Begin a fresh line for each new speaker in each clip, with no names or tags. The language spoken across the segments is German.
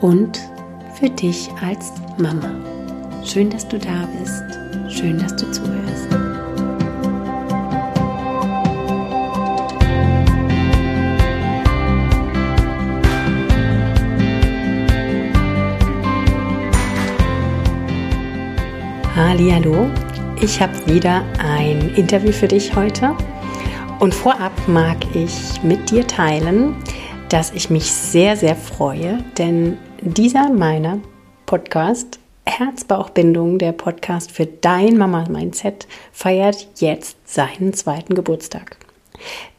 und für dich als Mama. Schön, dass du da bist. Schön, dass du zuhörst. Hallo, ich habe wieder ein Interview für dich heute und vorab mag ich mit dir teilen, dass ich mich sehr, sehr freue, denn dieser meiner Podcast Herzbauchbindung, der Podcast für dein Mama-Mindset, feiert jetzt seinen zweiten Geburtstag.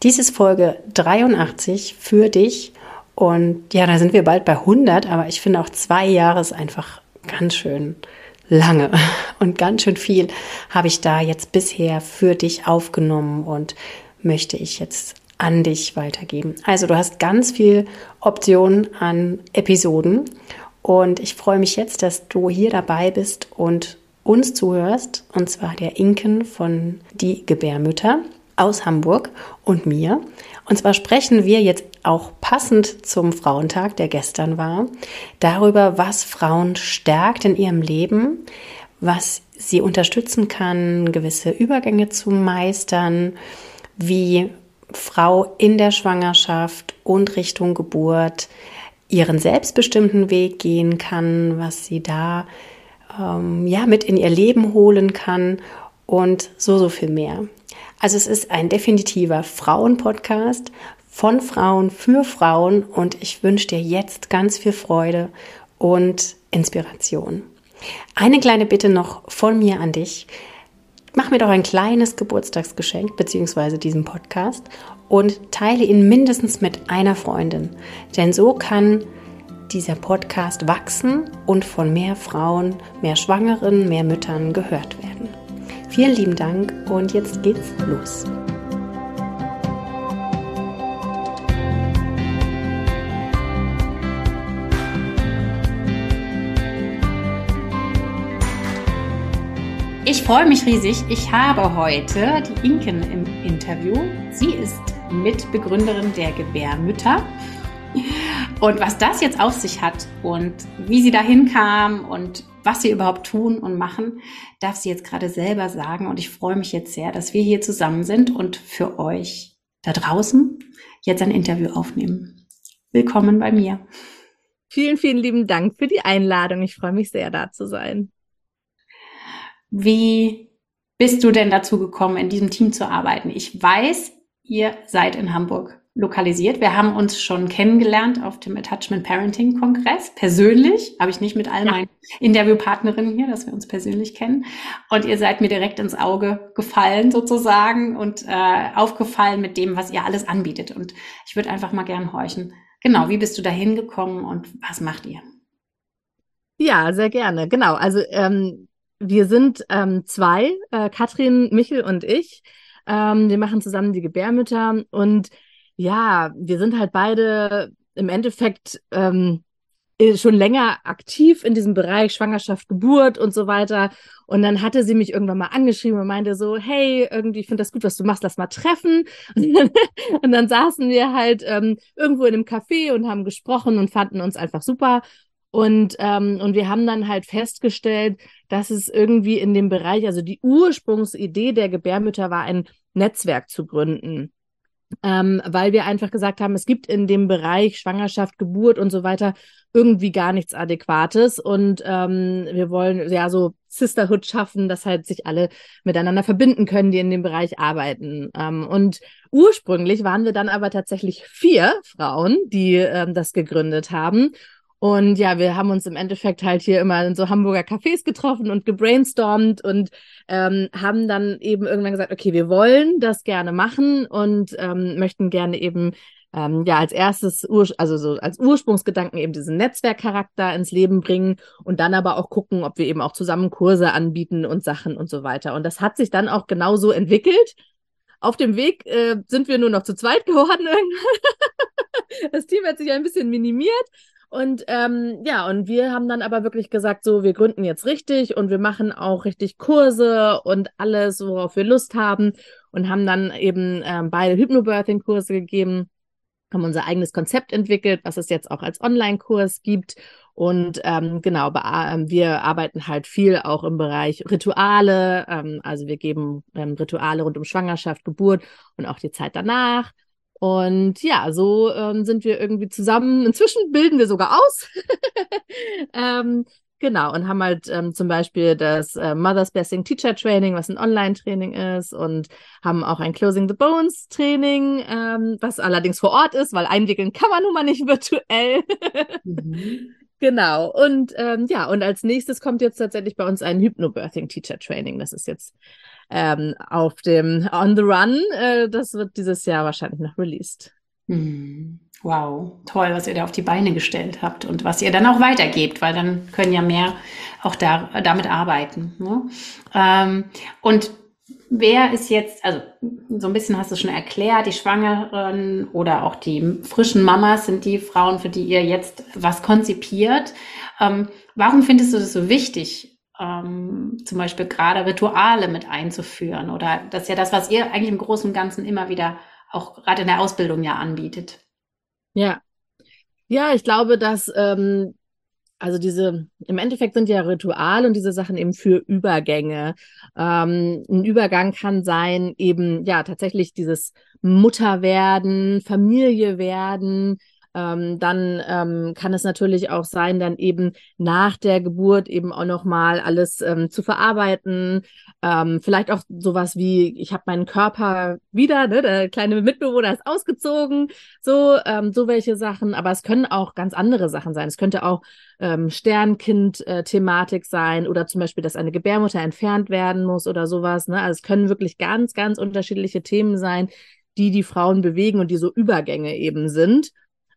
Dies ist Folge 83 für dich und ja, da sind wir bald bei 100, aber ich finde auch zwei Jahre ist einfach ganz schön lange und ganz schön viel habe ich da jetzt bisher für dich aufgenommen und möchte ich jetzt an dich weitergeben. Also du hast ganz viel Optionen an Episoden und ich freue mich jetzt, dass du hier dabei bist und uns zuhörst, und zwar der Inken von Die Gebärmütter aus Hamburg und mir. Und zwar sprechen wir jetzt auch passend zum Frauentag, der gestern war, darüber, was Frauen stärkt in ihrem Leben, was sie unterstützen kann, gewisse Übergänge zu meistern, wie Frau in der Schwangerschaft und Richtung Geburt ihren selbstbestimmten Weg gehen kann, was sie da ähm, ja mit in ihr Leben holen kann und so so viel mehr. Also es ist ein definitiver Frauenpodcast von Frauen für Frauen und ich wünsche dir jetzt ganz viel Freude und Inspiration. Eine kleine Bitte noch von mir an dich mach mir doch ein kleines Geburtstagsgeschenk beziehungsweise diesen Podcast und teile ihn mindestens mit einer Freundin. Denn so kann dieser Podcast wachsen und von mehr Frauen, mehr Schwangeren, mehr Müttern gehört werden. Vielen lieben Dank und jetzt geht's los. Ich freue mich riesig. Ich habe heute die Inken im Interview. Sie ist Mitbegründerin der Gebärmütter. Und was das jetzt auf sich hat und wie sie dahin kam und was sie überhaupt tun und machen, darf sie jetzt gerade selber sagen. Und ich freue mich jetzt sehr, dass wir hier zusammen sind und für euch da draußen jetzt ein Interview aufnehmen. Willkommen bei mir.
Vielen, vielen lieben Dank für die Einladung. Ich freue mich sehr, da zu sein.
Wie bist du denn dazu gekommen, in diesem Team zu arbeiten? Ich weiß, ihr seid in Hamburg lokalisiert. Wir haben uns schon kennengelernt auf dem Attachment Parenting Kongress. Persönlich habe ich nicht mit all meinen Interviewpartnerinnen hier, dass wir uns persönlich kennen. Und ihr seid mir direkt ins Auge gefallen sozusagen und äh, aufgefallen mit dem, was ihr alles anbietet. Und ich würde einfach mal gern horchen. Genau, wie bist du da hingekommen und was macht ihr?
Ja, sehr gerne. Genau. Also ähm, wir sind ähm, zwei, äh, Katrin, Michel und ich. Ähm, wir machen zusammen die Gebärmütter und ja, wir sind halt beide im Endeffekt ähm, äh, schon länger aktiv in diesem Bereich Schwangerschaft, Geburt und so weiter. Und dann hatte sie mich irgendwann mal angeschrieben und meinte so, hey, irgendwie, ich finde das gut, was du machst, lass mal treffen. und dann saßen wir halt ähm, irgendwo in einem Café und haben gesprochen und fanden uns einfach super. Und, ähm, und wir haben dann halt festgestellt, dass es irgendwie in dem Bereich, also die Ursprungsidee der Gebärmütter war, ein Netzwerk zu gründen. Ähm, weil wir einfach gesagt haben, es gibt in dem Bereich Schwangerschaft, Geburt und so weiter irgendwie gar nichts Adäquates und ähm, wir wollen ja so Sisterhood schaffen, dass halt sich alle miteinander verbinden können, die in dem Bereich arbeiten. Ähm, und ursprünglich waren wir dann aber tatsächlich vier Frauen, die ähm, das gegründet haben und ja, wir haben uns im Endeffekt halt hier immer in so Hamburger Cafés getroffen und gebrainstormt und ähm, haben dann eben irgendwann gesagt, okay, wir wollen das gerne machen und ähm, möchten gerne eben ähm, ja als erstes, also so als Ursprungsgedanken eben diesen Netzwerkcharakter ins Leben bringen und dann aber auch gucken, ob wir eben auch zusammen Kurse anbieten und Sachen und so weiter. Und das hat sich dann auch genauso entwickelt. Auf dem Weg äh, sind wir nur noch zu zweit geworden. das Team hat sich ein bisschen minimiert. Und ähm, ja, und wir haben dann aber wirklich gesagt, so, wir gründen jetzt richtig und wir machen auch richtig Kurse und alles, worauf wir Lust haben. Und haben dann eben ähm, beide Hypnobirthing-Kurse gegeben haben unser eigenes Konzept entwickelt, was es jetzt auch als Online-Kurs gibt. Und ähm, genau, ähm, wir arbeiten halt viel auch im Bereich Rituale. Ähm, also wir geben ähm, Rituale rund um Schwangerschaft, Geburt und auch die Zeit danach. Und ja, so ähm, sind wir irgendwie zusammen. Inzwischen bilden wir sogar aus. ähm, Genau, und haben halt ähm, zum Beispiel das äh, Mother's Blessing Teacher Training, was ein Online-Training ist, und haben auch ein Closing the Bones Training, ähm, was allerdings vor Ort ist, weil einwickeln kann man nun mal nicht virtuell. mhm. Genau, und ähm, ja, und als nächstes kommt jetzt tatsächlich bei uns ein Hypnobirthing Teacher Training. Das ist jetzt ähm, auf dem On the Run. Äh, das wird dieses Jahr wahrscheinlich noch released.
Mhm. Wow, toll, was ihr da auf die Beine gestellt habt und was ihr dann auch weitergebt, weil dann können ja mehr auch da, damit arbeiten. Ne? Ähm, und wer ist jetzt, also so ein bisschen hast du schon erklärt, die Schwangeren oder auch die frischen Mamas sind die Frauen, für die ihr jetzt was konzipiert. Ähm, warum findest du das so wichtig, ähm, zum Beispiel gerade Rituale mit einzuführen? Oder das ist ja das, was ihr eigentlich im Großen und Ganzen immer wieder auch gerade in der Ausbildung ja anbietet.
Ja. Ja, ich glaube, dass ähm, also diese, im Endeffekt sind ja Rituale und diese Sachen eben für Übergänge. Ähm, ein Übergang kann sein, eben ja tatsächlich dieses Mutter werden, Familie werden, ähm, dann ähm, kann es natürlich auch sein, dann eben nach der Geburt eben auch nochmal alles ähm, zu verarbeiten. Ähm, vielleicht auch sowas wie, ich habe meinen Körper wieder, ne, der kleine Mitbewohner ist ausgezogen, so, ähm, so welche Sachen. Aber es können auch ganz andere Sachen sein. Es könnte auch ähm, Sternkind-Thematik sein oder zum Beispiel, dass eine Gebärmutter entfernt werden muss oder sowas. Ne? Also es können wirklich ganz, ganz unterschiedliche Themen sein, die die Frauen bewegen und die so Übergänge eben sind.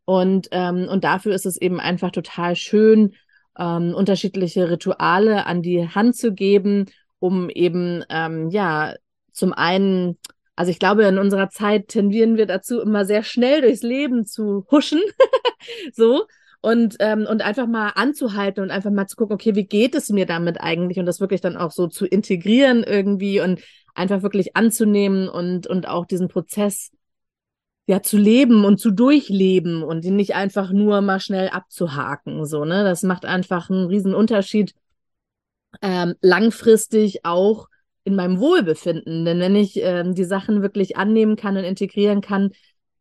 Und, ähm, und dafür ist es eben einfach total schön, ähm, unterschiedliche Rituale an die Hand zu geben, um eben, ähm, ja, zum einen, also ich glaube, in unserer Zeit tendieren wir dazu, immer sehr schnell durchs Leben zu huschen. so. Und, ähm, und einfach mal anzuhalten und einfach mal zu gucken, okay, wie geht es mir damit eigentlich? Und das wirklich dann auch so zu integrieren irgendwie und einfach wirklich anzunehmen und, und auch diesen Prozess ja zu leben und zu durchleben und ihn nicht einfach nur mal schnell abzuhaken. So, ne? Das macht einfach einen riesen Unterschied ähm, langfristig auch in meinem Wohlbefinden. Denn wenn ich ähm, die Sachen wirklich annehmen kann und integrieren kann,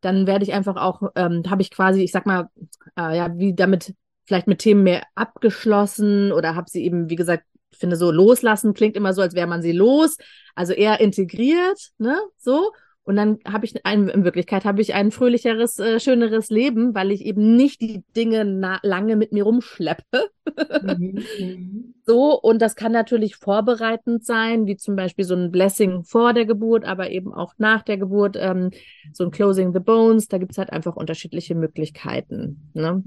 dann werde ich einfach auch, ähm, habe ich quasi, ich sag mal, äh, ja, wie damit vielleicht mit Themen mehr abgeschlossen oder habe sie eben, wie gesagt, finde so loslassen klingt immer so, als wäre man sie los, also eher integriert, ne, so und dann habe ich ein, in Wirklichkeit habe ich ein fröhlicheres, äh, schöneres Leben, weil ich eben nicht die Dinge lange mit mir rumschleppe. Mhm, mhm. so, und das kann natürlich vorbereitend sein, wie zum Beispiel so ein Blessing vor der Geburt, aber eben auch nach der Geburt, ähm, so ein Closing the Bones. Da gibt es halt einfach unterschiedliche Möglichkeiten. Ne?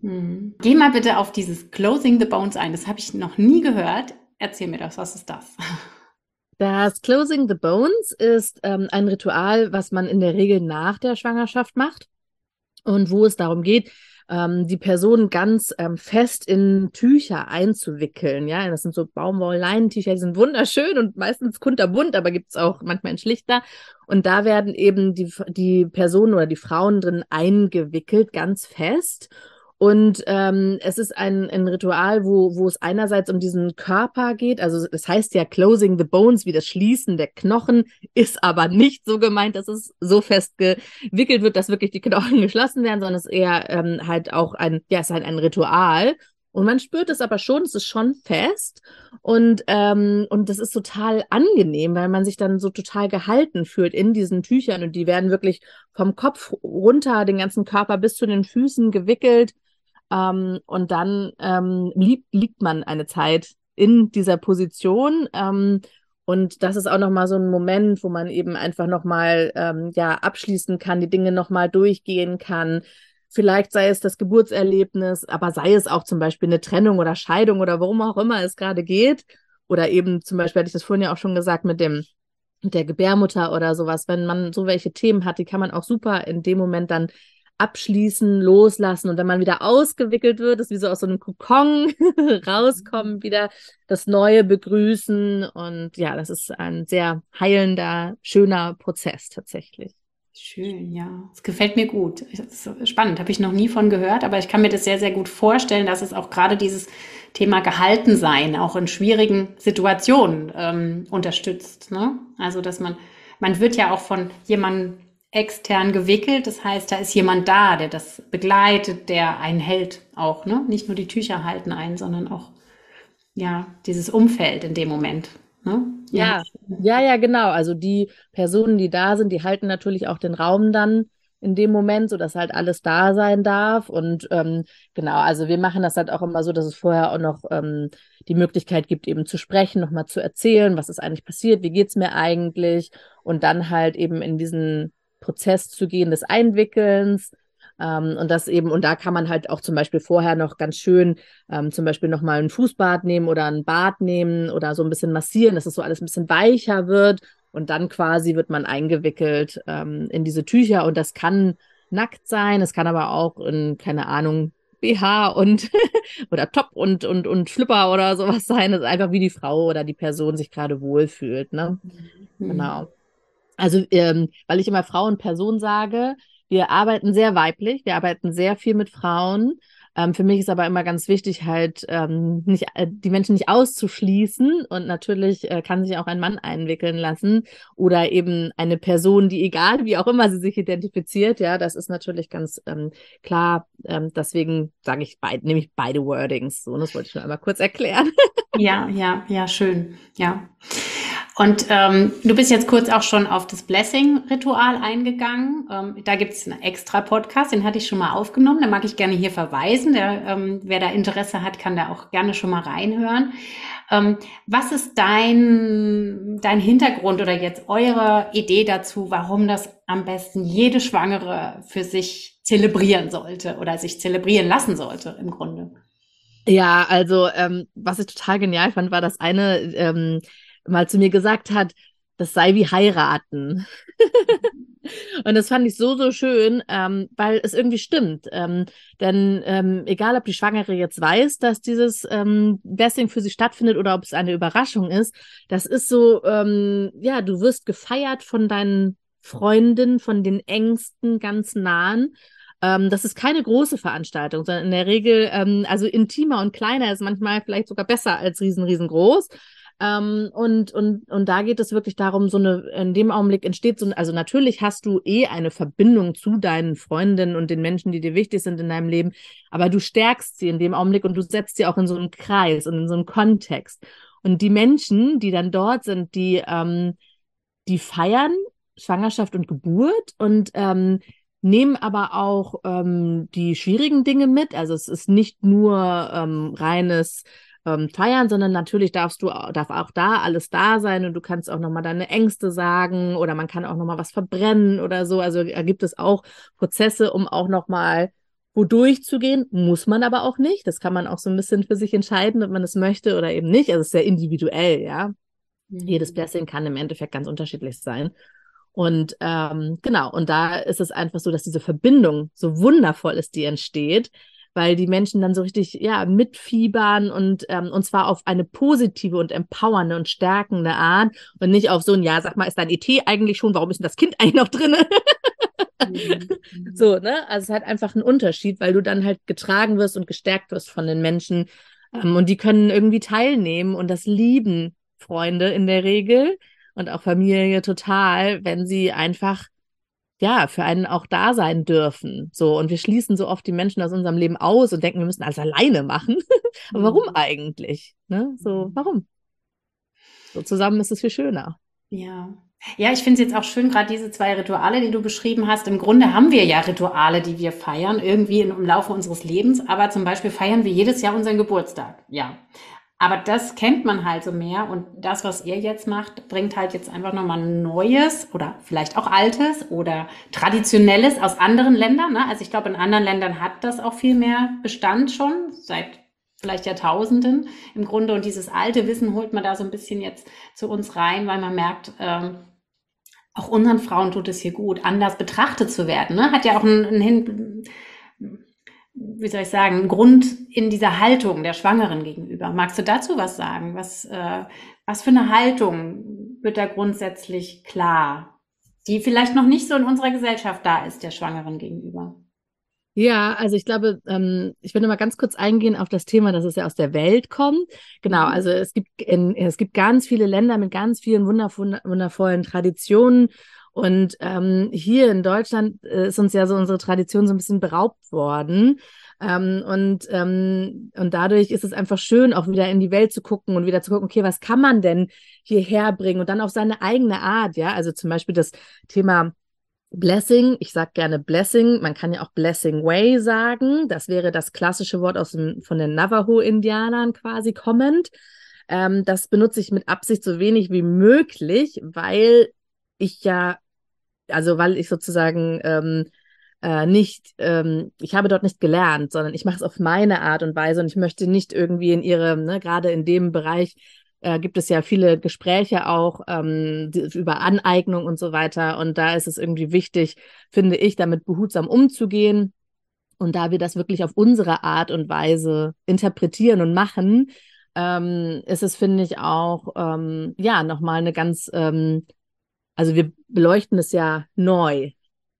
Mhm. Geh mal bitte auf dieses Closing the Bones ein. Das habe ich noch nie gehört. Erzähl mir das, was ist das?
Das Closing the Bones ist ähm, ein Ritual, was man in der Regel nach der Schwangerschaft macht und wo es darum geht, ähm, die Person ganz ähm, fest in Tücher einzuwickeln. Ja, das sind so Baumwoll-Leinentücher, die sind wunderschön und meistens kunterbunt, aber gibt es auch manchmal in schlichter. Und da werden eben die, die Personen oder die Frauen drin eingewickelt, ganz fest. Und ähm, es ist ein, ein Ritual, wo, wo es einerseits um diesen Körper geht. Also es heißt ja Closing the Bones, wie das Schließen der Knochen, ist aber nicht so gemeint, dass es so fest gewickelt wird, dass wirklich die Knochen geschlossen werden, sondern es ist eher ähm, halt auch ein, ja, es ist halt ein Ritual. Und man spürt es aber schon, es ist schon fest und, ähm, und das ist total angenehm, weil man sich dann so total gehalten fühlt in diesen Tüchern und die werden wirklich vom Kopf runter, den ganzen Körper bis zu den Füßen gewickelt ähm, und dann ähm, liegt, liegt man eine Zeit in dieser Position. Ähm, Und das ist auch nochmal so ein Moment, wo man eben einfach nochmal ähm, ja, abschließen kann, die Dinge nochmal durchgehen kann. Vielleicht sei es das Geburtserlebnis, aber sei es auch zum Beispiel eine Trennung oder Scheidung oder worum auch immer es gerade geht. Oder eben zum Beispiel, hatte ich das vorhin ja auch schon gesagt, mit dem mit der Gebärmutter oder sowas. Wenn man so welche Themen hat, die kann man auch super in dem Moment dann abschließen, loslassen. Und wenn man wieder ausgewickelt wird, ist wie so aus so einem Kokon rauskommen, mhm. wieder das Neue begrüßen. Und ja, das ist ein sehr heilender, schöner Prozess tatsächlich.
Schön, ja. Es gefällt mir gut. Das ist spannend, habe ich noch nie von gehört, aber ich kann mir das sehr, sehr gut vorstellen, dass es auch gerade dieses Thema Gehaltensein auch in schwierigen Situationen ähm, unterstützt. Ne? Also, dass man, man wird ja auch von jemandem extern gewickelt. Das heißt, da ist jemand da, der das begleitet, der einen hält auch, ne? Nicht nur die Tücher halten ein, sondern auch ja dieses Umfeld in dem Moment. Ne?
Ja. ja, ja, genau. Also die Personen, die da sind, die halten natürlich auch den Raum dann in dem Moment, so dass halt alles da sein darf. Und ähm, genau, also wir machen das halt auch immer so, dass es vorher auch noch ähm, die Möglichkeit gibt, eben zu sprechen, nochmal zu erzählen, was ist eigentlich passiert, wie geht's mir eigentlich und dann halt eben in diesen Prozess zu gehen des Einwickelns. Ähm, und das eben, und da kann man halt auch zum Beispiel vorher noch ganz schön ähm, zum Beispiel nochmal ein Fußbad nehmen oder ein Bad nehmen oder so ein bisschen massieren, dass es so alles ein bisschen weicher wird. Und dann quasi wird man eingewickelt ähm, in diese Tücher. Und das kann nackt sein, es kann aber auch in, keine Ahnung, BH und oder Top und, und, und Flipper oder sowas sein. Das ist einfach wie die Frau oder die Person sich gerade wohlfühlt. Ne? Mhm. Genau. Also, ähm, weil ich immer Frau und Person sage, wir arbeiten sehr weiblich, wir arbeiten sehr viel mit Frauen. Ähm, für mich ist aber immer ganz wichtig, halt ähm, nicht, äh, die Menschen nicht auszuschließen. Und natürlich äh, kann sich auch ein Mann einwickeln lassen oder eben eine Person, die egal wie auch immer sie sich identifiziert. Ja, das ist natürlich ganz ähm, klar. Ähm, deswegen sage ich beide, nehme ich beide Wordings. So, das wollte ich nur einmal kurz erklären.
ja, ja, ja, schön. Ja. Und ähm, du bist jetzt kurz auch schon auf das Blessing-Ritual eingegangen. Ähm, da gibt es einen extra Podcast, den hatte ich schon mal aufgenommen. Da mag ich gerne hier verweisen. Der, ähm, wer da Interesse hat, kann da auch gerne schon mal reinhören. Ähm, was ist dein, dein Hintergrund oder jetzt eure Idee dazu, warum das am besten jede Schwangere für sich zelebrieren sollte oder sich zelebrieren lassen sollte im Grunde?
Ja, also ähm, was ich total genial fand, war das eine, ähm, mal zu mir gesagt hat, das sei wie heiraten. und das fand ich so, so schön, ähm, weil es irgendwie stimmt. Ähm, denn ähm, egal, ob die Schwangere jetzt weiß, dass dieses ähm, Blessing für sie stattfindet oder ob es eine Überraschung ist, das ist so, ähm, ja, du wirst gefeiert von deinen Freundinnen, von den engsten, ganz nahen. Ähm, das ist keine große Veranstaltung, sondern in der Regel, ähm, also intimer und kleiner ist manchmal vielleicht sogar besser als riesen, riesengroß. Ähm, und, und, und da geht es wirklich darum, so eine, in dem Augenblick entsteht so, also natürlich hast du eh eine Verbindung zu deinen Freundinnen und den Menschen, die dir wichtig sind in deinem Leben, aber du stärkst sie in dem Augenblick und du setzt sie auch in so einen Kreis und in so einen Kontext. Und die Menschen, die dann dort sind, die, ähm, die feiern Schwangerschaft und Geburt und ähm, nehmen aber auch ähm, die schwierigen Dinge mit. Also es ist nicht nur ähm, reines ähm, feiern, sondern natürlich darfst du, darf auch da alles da sein und du kannst auch nochmal deine Ängste sagen oder man kann auch nochmal was verbrennen oder so. Also da gibt es auch Prozesse, um auch nochmal wodurch zu gehen, muss man aber auch nicht. Das kann man auch so ein bisschen für sich entscheiden, ob man es möchte oder eben nicht. Also es ist sehr individuell, ja. Mhm. Jedes Blessing kann im Endeffekt ganz unterschiedlich sein. Und ähm, genau, und da ist es einfach so, dass diese Verbindung so wundervoll ist, die entsteht, weil die Menschen dann so richtig ja mitfiebern und ähm, und zwar auf eine positive und empowernde und stärkende Art und nicht auf so ein ja sag mal ist dein ET eigentlich schon? Warum ist denn das Kind eigentlich noch drin mhm. so ne? Also es hat einfach einen Unterschied weil du dann halt getragen wirst und gestärkt wirst von den Menschen ähm, und die können irgendwie teilnehmen und das lieben Freunde in der Regel und auch Familie total wenn sie einfach ja, für einen auch da sein dürfen. So, und wir schließen so oft die Menschen aus unserem Leben aus und denken, wir müssen alles alleine machen. Aber warum mhm. eigentlich? Ne? So, mhm. warum? So zusammen ist es viel schöner.
Ja. Ja, ich finde es jetzt auch schön, gerade diese zwei Rituale, die du beschrieben hast. Im Grunde haben wir ja Rituale, die wir feiern, irgendwie im Laufe unseres Lebens. Aber zum Beispiel feiern wir jedes Jahr unseren Geburtstag. Ja. Aber das kennt man halt so mehr und das, was ihr jetzt macht, bringt halt jetzt einfach nochmal Neues oder vielleicht auch Altes oder Traditionelles aus anderen Ländern. Ne? Also ich glaube, in anderen Ländern hat das auch viel mehr Bestand schon, seit vielleicht Jahrtausenden im Grunde. Und dieses alte Wissen holt man da so ein bisschen jetzt zu uns rein, weil man merkt, ähm, auch unseren Frauen tut es hier gut, anders betrachtet zu werden. Ne? Hat ja auch einen, einen wie soll ich sagen, Grund in dieser Haltung der Schwangeren gegenüber. Magst du dazu was sagen? Was, äh, was für eine Haltung wird da grundsätzlich klar, die vielleicht noch nicht so in unserer Gesellschaft da ist, der Schwangeren gegenüber?
Ja, also ich glaube, ähm, ich würde mal ganz kurz eingehen auf das Thema, dass es ja aus der Welt kommt. Genau, mhm. also es gibt in, es gibt ganz viele Länder mit ganz vielen wundervollen Traditionen und ähm, hier in Deutschland äh, ist uns ja so unsere Tradition so ein bisschen beraubt worden. Ähm, und, ähm, und dadurch ist es einfach schön, auch wieder in die Welt zu gucken und wieder zu gucken, okay, was kann man denn hierher bringen und dann auf seine eigene Art, ja. Also zum Beispiel das Thema Blessing, ich sage gerne Blessing, man kann ja auch Blessing Way sagen. Das wäre das klassische Wort aus dem, von den Navajo-Indianern quasi kommend. Ähm, das benutze ich mit Absicht so wenig wie möglich, weil ich ja also weil ich sozusagen ähm, äh, nicht, ähm, ich habe dort nicht gelernt, sondern ich mache es auf meine Art und Weise und ich möchte nicht irgendwie in ihre, ne, gerade in dem Bereich äh, gibt es ja viele Gespräche auch ähm, über Aneignung und so weiter und da ist es irgendwie wichtig, finde ich, damit behutsam umzugehen. Und da wir das wirklich auf unsere Art und Weise interpretieren und machen, ähm, ist es, finde ich, auch ähm, ja nochmal eine ganz ähm, also wir beleuchten es ja neu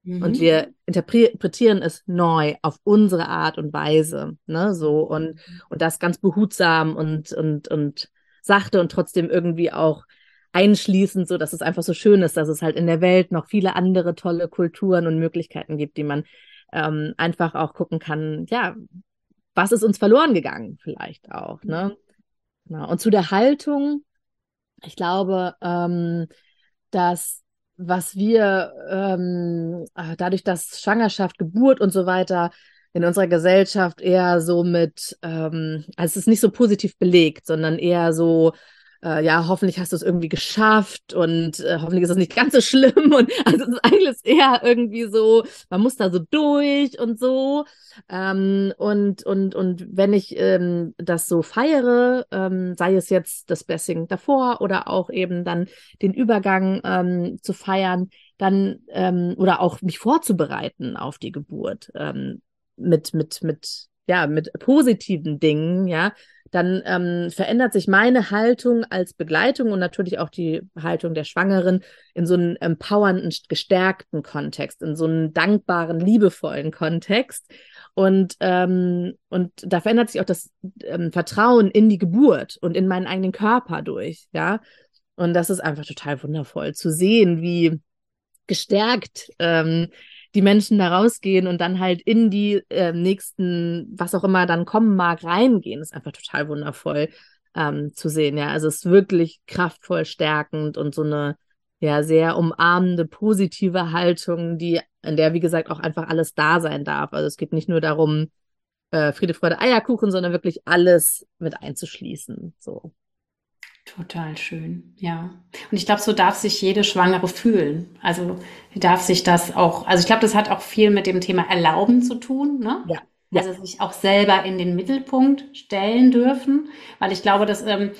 mhm. und wir interpretieren es neu auf unsere Art und Weise, ne, so und und das ganz behutsam und und und sachte und trotzdem irgendwie auch einschließend, so dass es einfach so schön ist, dass es halt in der Welt noch viele andere tolle Kulturen und Möglichkeiten gibt, die man ähm, einfach auch gucken kann, ja, was ist uns verloren gegangen, vielleicht auch, ne? Genau. Und zu der Haltung, ich glaube, ähm, dass was wir ähm, äh, dadurch, dass Schwangerschaft, Geburt und so weiter in unserer Gesellschaft eher so mit, ähm, also es ist nicht so positiv belegt, sondern eher so äh, ja, hoffentlich hast du es irgendwie geschafft und äh, hoffentlich ist es nicht ganz so schlimm. Und also es ist eigentlich eher irgendwie so, man muss da so durch und so. Ähm, und, und, und wenn ich ähm, das so feiere, ähm, sei es jetzt das Blessing davor oder auch eben dann den Übergang ähm, zu feiern, dann ähm, oder auch mich vorzubereiten auf die Geburt ähm, mit, mit, mit, ja, mit positiven Dingen, ja, dann ähm, verändert sich meine Haltung als Begleitung und natürlich auch die Haltung der Schwangeren in so einen empowernden, gestärkten Kontext, in so einen dankbaren, liebevollen Kontext. Und, ähm, und da verändert sich auch das ähm, Vertrauen in die Geburt und in meinen eigenen Körper durch, ja. Und das ist einfach total wundervoll zu sehen, wie gestärkt ähm, die Menschen da rausgehen und dann halt in die äh, nächsten, was auch immer dann kommen mag, reingehen, ist einfach total wundervoll ähm, zu sehen. Ja, also es ist wirklich kraftvoll, stärkend und so eine ja sehr umarmende, positive Haltung, die in der wie gesagt auch einfach alles da sein darf. Also es geht nicht nur darum, äh, Friede, Freude, Eierkuchen, sondern wirklich alles mit einzuschließen. So.
Total schön, ja. Und ich glaube, so darf sich jede Schwangere fühlen. Also darf sich das auch, also ich glaube, das hat auch viel mit dem Thema Erlauben zu tun, ne? Ja. ja. Also sich auch selber in den Mittelpunkt stellen dürfen, weil ich glaube, das ähm,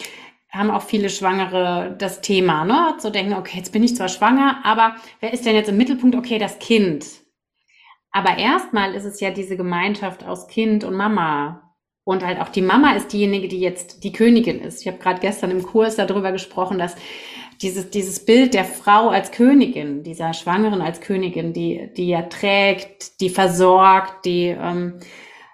haben auch viele Schwangere das Thema, ne? Zu denken, okay, jetzt bin ich zwar schwanger, aber wer ist denn jetzt im Mittelpunkt? Okay, das Kind. Aber erstmal ist es ja diese Gemeinschaft aus Kind und Mama, und halt auch die Mama ist diejenige, die jetzt die Königin ist. Ich habe gerade gestern im Kurs darüber gesprochen, dass dieses, dieses Bild der Frau als Königin, dieser Schwangeren als Königin, die, die ja trägt, die versorgt, die ähm,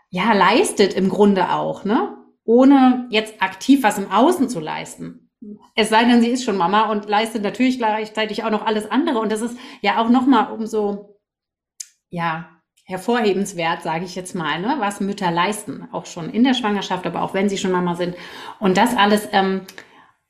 ja leistet im Grunde auch, ne? Ohne jetzt aktiv was im Außen zu leisten. Es sei denn, sie ist schon Mama und leistet natürlich gleichzeitig auch noch alles andere. Und das ist ja auch nochmal umso, ja, hervorhebenswert, sage ich jetzt mal, ne, was Mütter leisten, auch schon in der Schwangerschaft, aber auch wenn sie schon Mama sind. Und das alles ähm,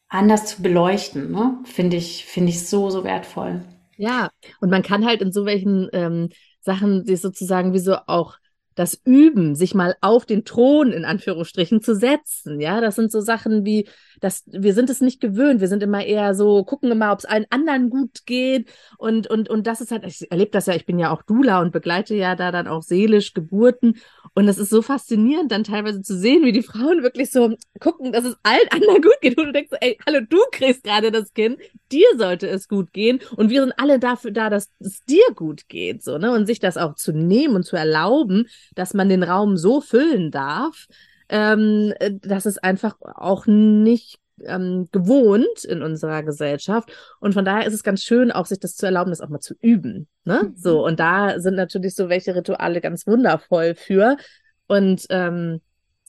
anders zu beleuchten, ne, finde ich, finde ich so, so wertvoll.
Ja, und man kann halt in so welchen ähm, Sachen sich sozusagen wie so auch das Üben, sich mal auf den Thron in Anführungsstrichen zu setzen. Ja, das sind so Sachen wie, dass wir sind es nicht gewöhnt. Wir sind immer eher so, gucken immer, ob es allen anderen gut geht. Und, und, und das ist halt, ich erlebe das ja, ich bin ja auch Dula und begleite ja da dann auch seelisch Geburten. Und das ist so faszinierend, dann teilweise zu sehen, wie die Frauen wirklich so gucken, dass es allen anderen gut geht. Und du denkst, ey, hallo, du kriegst gerade das Kind, dir sollte es gut gehen. Und wir sind alle dafür da, dass es dir gut geht. So, ne? Und sich das auch zu nehmen und zu erlauben, dass man den Raum so füllen darf, ähm, dass es einfach auch nicht ähm, gewohnt in unserer Gesellschaft. Und von daher ist es ganz schön, auch sich das zu erlauben, das auch mal zu üben. Ne? Mhm. So, und da sind natürlich so welche Rituale ganz wundervoll für. Und ähm,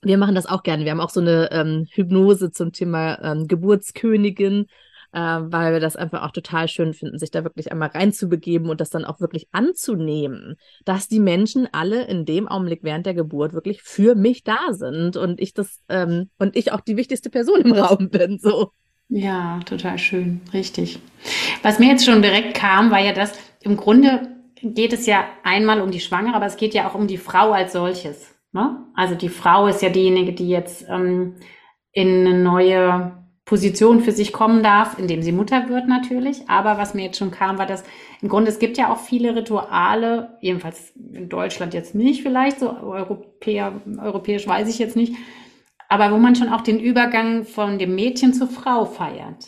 wir machen das auch gerne. Wir haben auch so eine ähm, Hypnose zum Thema ähm, Geburtskönigin äh, weil wir das einfach auch total schön finden, sich da wirklich einmal reinzubegeben und das dann auch wirklich anzunehmen, dass die Menschen alle in dem Augenblick während der Geburt wirklich für mich da sind und ich das ähm, und ich auch die wichtigste Person im Raum bin. So.
Ja, total schön, richtig. Was mir jetzt schon direkt kam, war ja das, im Grunde geht es ja einmal um die Schwangere, aber es geht ja auch um die Frau als solches. Ne? Also die Frau ist ja diejenige, die jetzt ähm, in eine neue Position für sich kommen darf, indem sie Mutter wird natürlich. Aber was mir jetzt schon kam, war dass im Grunde, es gibt ja auch viele Rituale, jedenfalls in Deutschland jetzt nicht vielleicht, so Europäer, europäisch weiß ich jetzt nicht, aber wo man schon auch den Übergang von dem Mädchen zur Frau feiert.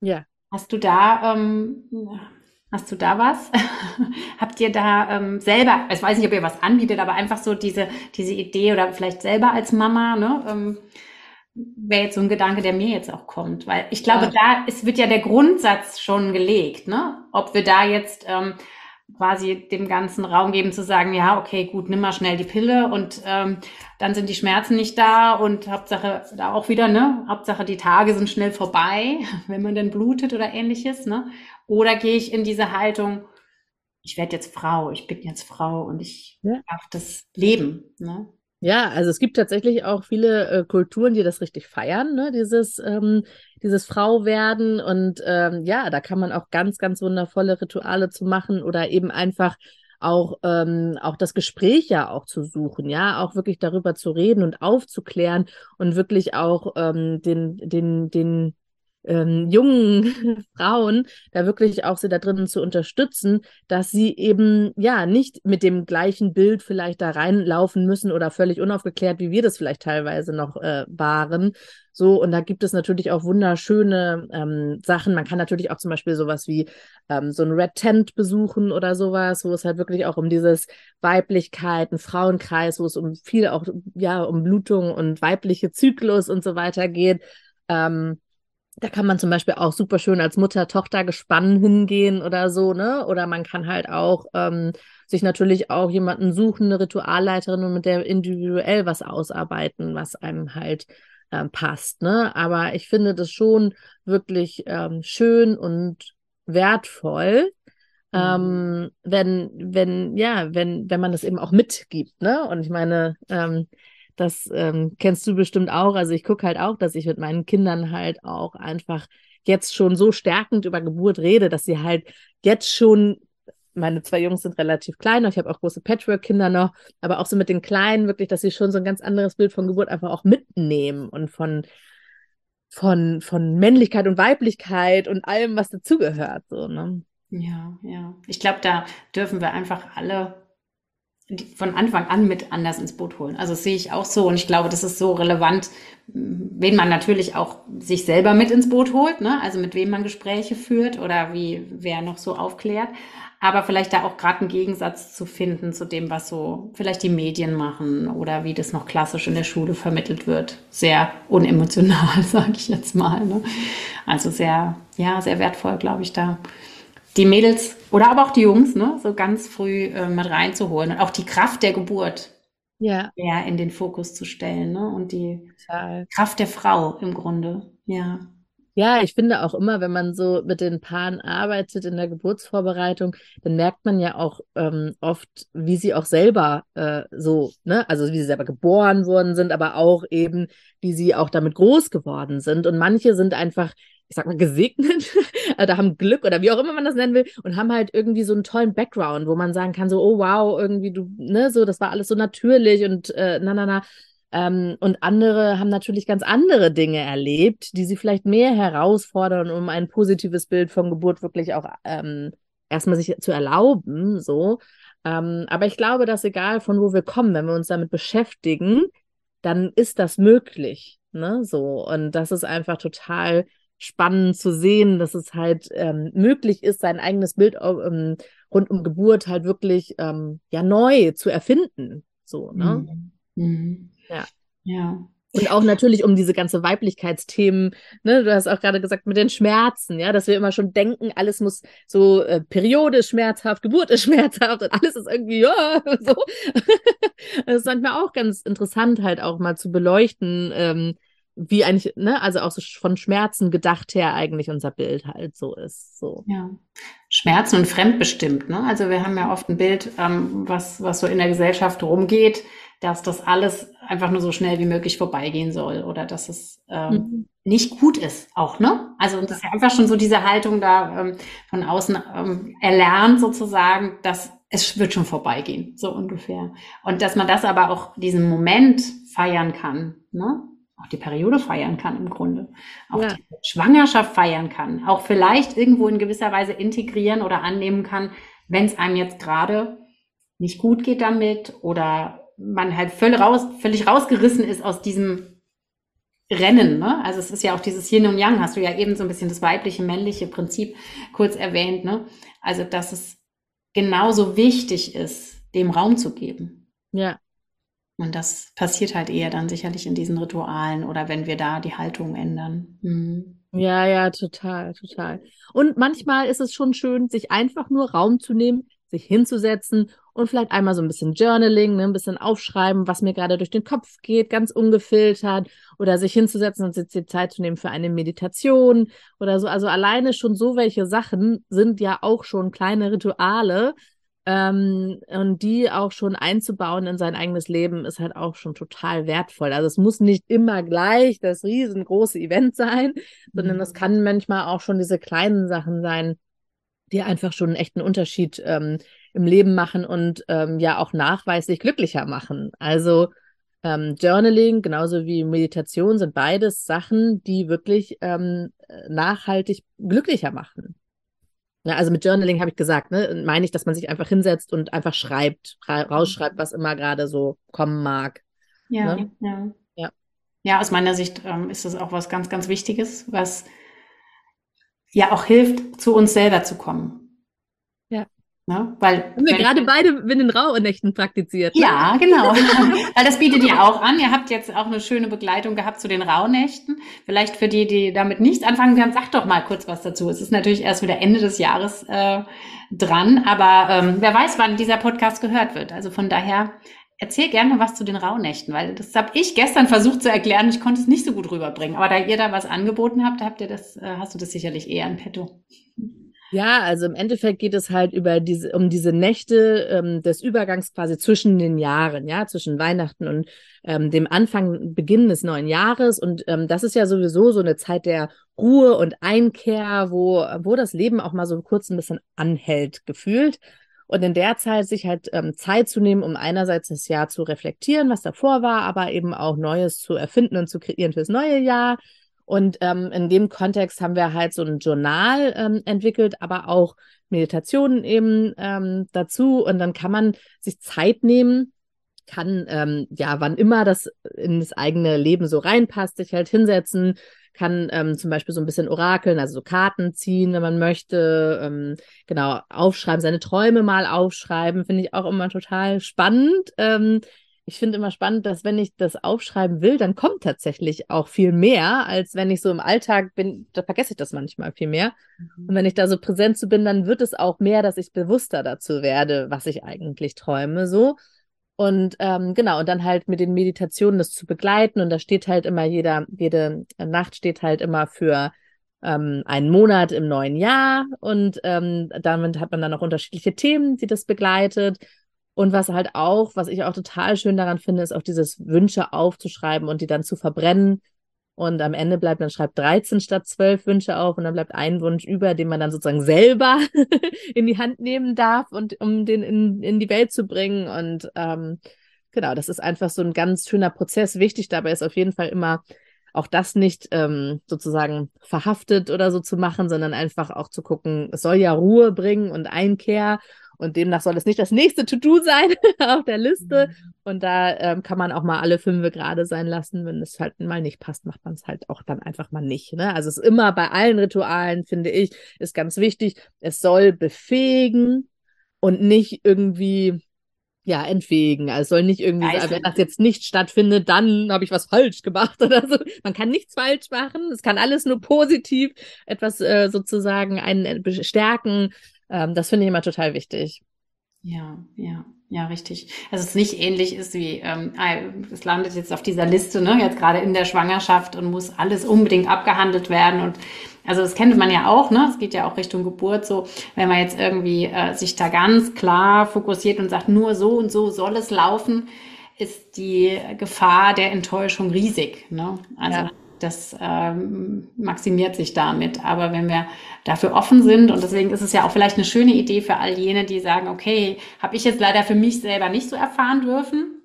Ja. Hast du da, ähm, hast du da was? Habt ihr da ähm, selber, ich weiß nicht, ob ihr was anbietet, aber einfach so diese, diese Idee oder vielleicht selber als Mama, ne? Ähm, wäre jetzt so ein Gedanke, der mir jetzt auch kommt, weil ich glaube, ja. da ist, wird ja der Grundsatz schon gelegt, ne? Ob wir da jetzt ähm, quasi dem ganzen Raum geben zu sagen, ja, okay, gut, nimm mal schnell die Pille und ähm, dann sind die Schmerzen nicht da und Hauptsache da auch wieder, ne? Hauptsache die Tage sind schnell vorbei, wenn man denn blutet oder ähnliches, ne? Oder gehe ich in diese Haltung, ich werde jetzt Frau, ich bin jetzt Frau und ich ja. darf das leben, ne?
Ja, also es gibt tatsächlich auch viele äh, Kulturen, die das richtig feiern, ne? dieses, ähm, dieses Frauwerden. Und ähm, ja, da kann man auch ganz, ganz wundervolle Rituale zu machen oder eben einfach auch, ähm, auch das Gespräch ja auch zu suchen, ja, auch wirklich darüber zu reden und aufzuklären und wirklich auch ähm, den, den, den ähm, jungen Frauen da wirklich auch sie da drinnen zu unterstützen, dass sie eben ja nicht mit dem gleichen Bild vielleicht da reinlaufen müssen oder völlig unaufgeklärt, wie wir das vielleicht teilweise noch äh, waren. So, und da gibt es natürlich auch wunderschöne ähm, Sachen. Man kann natürlich auch zum Beispiel sowas wie ähm, so ein Red Tent besuchen oder sowas, wo es halt wirklich auch um dieses Weiblichkeit, ein Frauenkreis, wo es um viel auch, ja, um Blutung und weibliche Zyklus und so weiter geht. Ähm, da kann man zum Beispiel auch super schön als Mutter-Tochter-Gespann hingehen oder so, ne? Oder man kann halt auch ähm, sich natürlich auch jemanden suchen, eine Ritualleiterin und mit der individuell was ausarbeiten, was einem halt ähm, passt, ne? Aber ich finde das schon wirklich ähm, schön und wertvoll, mhm. ähm, wenn, wenn, ja, wenn, wenn man das eben auch mitgibt, ne? Und ich meine, ähm, das ähm, kennst du bestimmt auch. Also ich gucke halt auch, dass ich mit meinen Kindern halt auch einfach jetzt schon so stärkend über Geburt rede, dass sie halt jetzt schon, meine zwei Jungs sind relativ klein, ich habe auch große Patchwork-Kinder noch, aber auch so mit den Kleinen wirklich, dass sie schon so ein ganz anderes Bild von Geburt einfach auch mitnehmen und von von, von Männlichkeit und Weiblichkeit und allem, was dazugehört. So, ne?
Ja, ja. Ich glaube, da dürfen wir einfach alle von Anfang an mit anders ins Boot holen. Also das sehe ich auch so und ich glaube, das ist so relevant, wen man natürlich auch sich selber mit ins Boot holt, ne? also mit wem man Gespräche führt oder wie wer noch so aufklärt, aber vielleicht da auch gerade einen Gegensatz zu finden zu dem, was so vielleicht die Medien machen oder wie das noch klassisch in der Schule vermittelt wird. Sehr unemotional, sage ich jetzt mal. Ne? Also sehr, ja, sehr wertvoll, glaube ich, da die Mädels oder aber auch die Jungs, ne, so ganz früh äh, mit reinzuholen und auch die Kraft der Geburt ja. mehr in den Fokus zu stellen, ne? Und die Total. Kraft der Frau im Grunde, ja.
Ja, ich finde auch immer, wenn man so mit den Paaren arbeitet in der Geburtsvorbereitung, dann merkt man ja auch ähm, oft, wie sie auch selber äh, so, ne, also wie sie selber geboren worden sind, aber auch eben, wie sie auch damit groß geworden sind. Und manche sind einfach ich sag mal, gesegnet, oder haben Glück oder wie auch immer man das nennen will und haben halt irgendwie so einen tollen Background, wo man sagen kann, so, oh wow, irgendwie du, ne, so, das war alles so natürlich und äh, na, na, na. Ähm, und andere haben natürlich ganz andere Dinge erlebt, die sie vielleicht mehr herausfordern, um ein positives Bild von Geburt wirklich auch ähm, erstmal sich zu erlauben, so. Ähm, aber ich glaube, dass egal von wo wir kommen, wenn wir uns damit beschäftigen, dann ist das möglich, ne, so. Und das ist einfach total spannend zu sehen, dass es halt ähm, möglich ist, sein eigenes Bild ähm, rund um Geburt halt wirklich ähm, ja neu zu erfinden, so, ne. Mhm. Mhm. Ja. Ja. Und auch natürlich um diese ganze Weiblichkeitsthemen, ne, du hast auch gerade gesagt, mit den Schmerzen, ja, dass wir immer schon denken, alles muss so äh, Periode ist schmerzhaft, Geburt ist schmerzhaft und alles ist irgendwie, ja, so. das ist manchmal auch ganz interessant, halt auch mal zu beleuchten, ähm, wie eigentlich, ne, also auch so von Schmerzen gedacht her eigentlich unser Bild halt so ist. So.
Ja. Schmerzen und fremdbestimmt, ne? Also wir haben ja oft ein Bild, ähm, was, was so in der Gesellschaft rumgeht, dass das alles einfach nur so schnell wie möglich vorbeigehen soll oder dass es ähm, mhm. nicht gut ist auch, ne? Also das ist ja einfach schon so diese Haltung da ähm, von außen ähm, erlernt sozusagen, dass es wird schon vorbeigehen, so ungefähr. Und dass man das aber auch diesen Moment feiern kann, ne? Auch die Periode feiern kann im Grunde. Auch ja. die Schwangerschaft feiern kann. Auch vielleicht irgendwo in gewisser Weise integrieren oder annehmen kann, wenn es einem jetzt gerade nicht gut geht damit oder man halt völlig, raus, völlig rausgerissen ist aus diesem Rennen. Ne? Also es ist ja auch dieses Yin und Yang, hast du ja eben so ein bisschen das weibliche, männliche Prinzip kurz erwähnt. Ne? Also dass es genauso wichtig ist, dem Raum zu geben.
Ja.
Und das passiert halt eher dann sicherlich in diesen Ritualen oder wenn wir da die Haltung ändern.
Mhm. Ja, ja, total, total. Und manchmal ist es schon schön, sich einfach nur Raum zu nehmen, sich hinzusetzen und vielleicht einmal so ein bisschen Journaling, ne, ein bisschen aufschreiben, was mir gerade durch den Kopf geht, ganz ungefiltert oder sich hinzusetzen und sich die Zeit zu nehmen für eine Meditation oder so. Also alleine schon so welche Sachen sind ja auch schon kleine Rituale ähm, und die auch schon einzubauen in sein eigenes Leben ist halt auch schon total wertvoll. Also es muss nicht immer gleich das riesengroße Event sein, sondern es mhm. kann manchmal auch schon diese kleinen Sachen sein, die einfach schon einen echten Unterschied ähm, im Leben machen und ähm, ja auch nachweislich glücklicher machen. Also ähm, Journaling genauso wie Meditation sind beides Sachen, die wirklich ähm, nachhaltig glücklicher machen. Ja, also mit Journaling habe ich gesagt, ne, meine ich, dass man sich einfach hinsetzt und einfach schreibt, rausschreibt, was immer gerade so kommen mag.
Ja, ne? ja. ja. Ja, aus meiner Sicht ähm, ist das auch was ganz, ganz Wichtiges, was ja auch hilft, zu uns selber zu kommen.
Ne? Weil, Haben wir gerade beide Binnen-Rauhnächten praktiziert.
Ne? Ja, genau. Weil das bietet ihr auch an. Ihr habt jetzt auch eine schöne Begleitung gehabt zu den Rauhnächten. Vielleicht für die, die damit nichts anfangen können, sagt doch mal kurz was dazu. Es ist natürlich erst wieder Ende des Jahres äh, dran, aber ähm, wer weiß, wann dieser Podcast gehört wird. Also von daher erzähl gerne was zu den Rauhnächten, weil das habe ich gestern versucht zu erklären. Ich konnte es nicht so gut rüberbringen. Aber da ihr da was angeboten habt, habt ihr das, äh, hast du das sicherlich eher in petto.
Ja, also im Endeffekt geht es halt über diese, um diese Nächte ähm, des Übergangs quasi zwischen den Jahren, ja, zwischen Weihnachten und ähm, dem Anfang, Beginn des neuen Jahres. Und ähm, das ist ja sowieso so eine Zeit der Ruhe und Einkehr, wo, wo das Leben auch mal so kurz ein bisschen anhält, gefühlt. Und in der Zeit sich halt ähm, Zeit zu nehmen, um einerseits das Jahr zu reflektieren, was davor war, aber eben auch Neues zu erfinden und zu kreieren fürs neue Jahr und ähm, in dem Kontext haben wir halt so ein Journal ähm, entwickelt, aber auch Meditationen eben ähm, dazu. Und dann kann man sich Zeit nehmen, kann ähm, ja, wann immer das in das eigene Leben so reinpasst, sich halt hinsetzen, kann ähm, zum Beispiel so ein bisschen orakeln, also so Karten ziehen, wenn man möchte, ähm, genau, aufschreiben, seine Träume mal aufschreiben, finde ich auch immer total spannend. Ähm, ich finde immer spannend, dass wenn ich das aufschreiben will, dann kommt tatsächlich auch viel mehr, als wenn ich so im Alltag bin, da vergesse ich das manchmal viel mehr. Mhm. Und wenn ich da so präsent zu bin, dann wird es auch mehr, dass ich bewusster dazu werde, was ich eigentlich träume, so. Und ähm, genau, und dann halt mit den Meditationen das zu begleiten. Und da steht halt immer jeder, jede Nacht steht halt immer für ähm, einen Monat im neuen Jahr. Und ähm, damit hat man dann auch unterschiedliche Themen, die das begleitet. Und was halt auch, was ich auch total schön daran finde, ist auch dieses Wünsche aufzuschreiben und die dann zu verbrennen Und am Ende bleibt dann schreibt 13 statt 12 Wünsche auf und dann bleibt ein Wunsch über, den man dann sozusagen selber in die Hand nehmen darf und um den in, in die Welt zu bringen. Und ähm, genau, das ist einfach so ein ganz schöner Prozess. Wichtig dabei ist auf jeden Fall immer auch das nicht ähm, sozusagen verhaftet oder so zu machen, sondern einfach auch zu gucken, es soll ja Ruhe bringen und Einkehr und demnach soll es nicht das nächste To-Do sein auf der Liste. Mhm. Und da ähm, kann man auch mal alle fünf gerade sein lassen. Wenn es halt mal nicht passt, macht man es halt auch dann einfach mal nicht. Ne? Also es ist immer bei allen Ritualen, finde ich, ist ganz wichtig, es soll befähigen und nicht irgendwie ja, entwegen. Also es soll nicht irgendwie sagen, wenn das jetzt nicht stattfindet, dann habe ich was falsch gemacht oder so. Man kann nichts falsch machen. Es kann alles nur positiv etwas äh, sozusagen einen äh, bestärken. Ähm, das finde ich immer total wichtig.
Ja, ja, ja, richtig. Also es nicht ähnlich ist wie, ähm, ah, es landet jetzt auf dieser Liste, ne, jetzt gerade in der Schwangerschaft und muss alles unbedingt abgehandelt werden und also das kennt man ja auch, ne? Es geht ja auch Richtung Geburt so, wenn man jetzt irgendwie äh, sich da ganz klar fokussiert und sagt, nur so und so soll es laufen, ist die Gefahr der Enttäuschung riesig. Ne? Also ja das ähm, maximiert sich damit. Aber wenn wir dafür offen sind, und deswegen ist es ja auch vielleicht eine schöne Idee für all jene, die sagen, okay, habe ich jetzt leider für mich selber nicht so erfahren dürfen,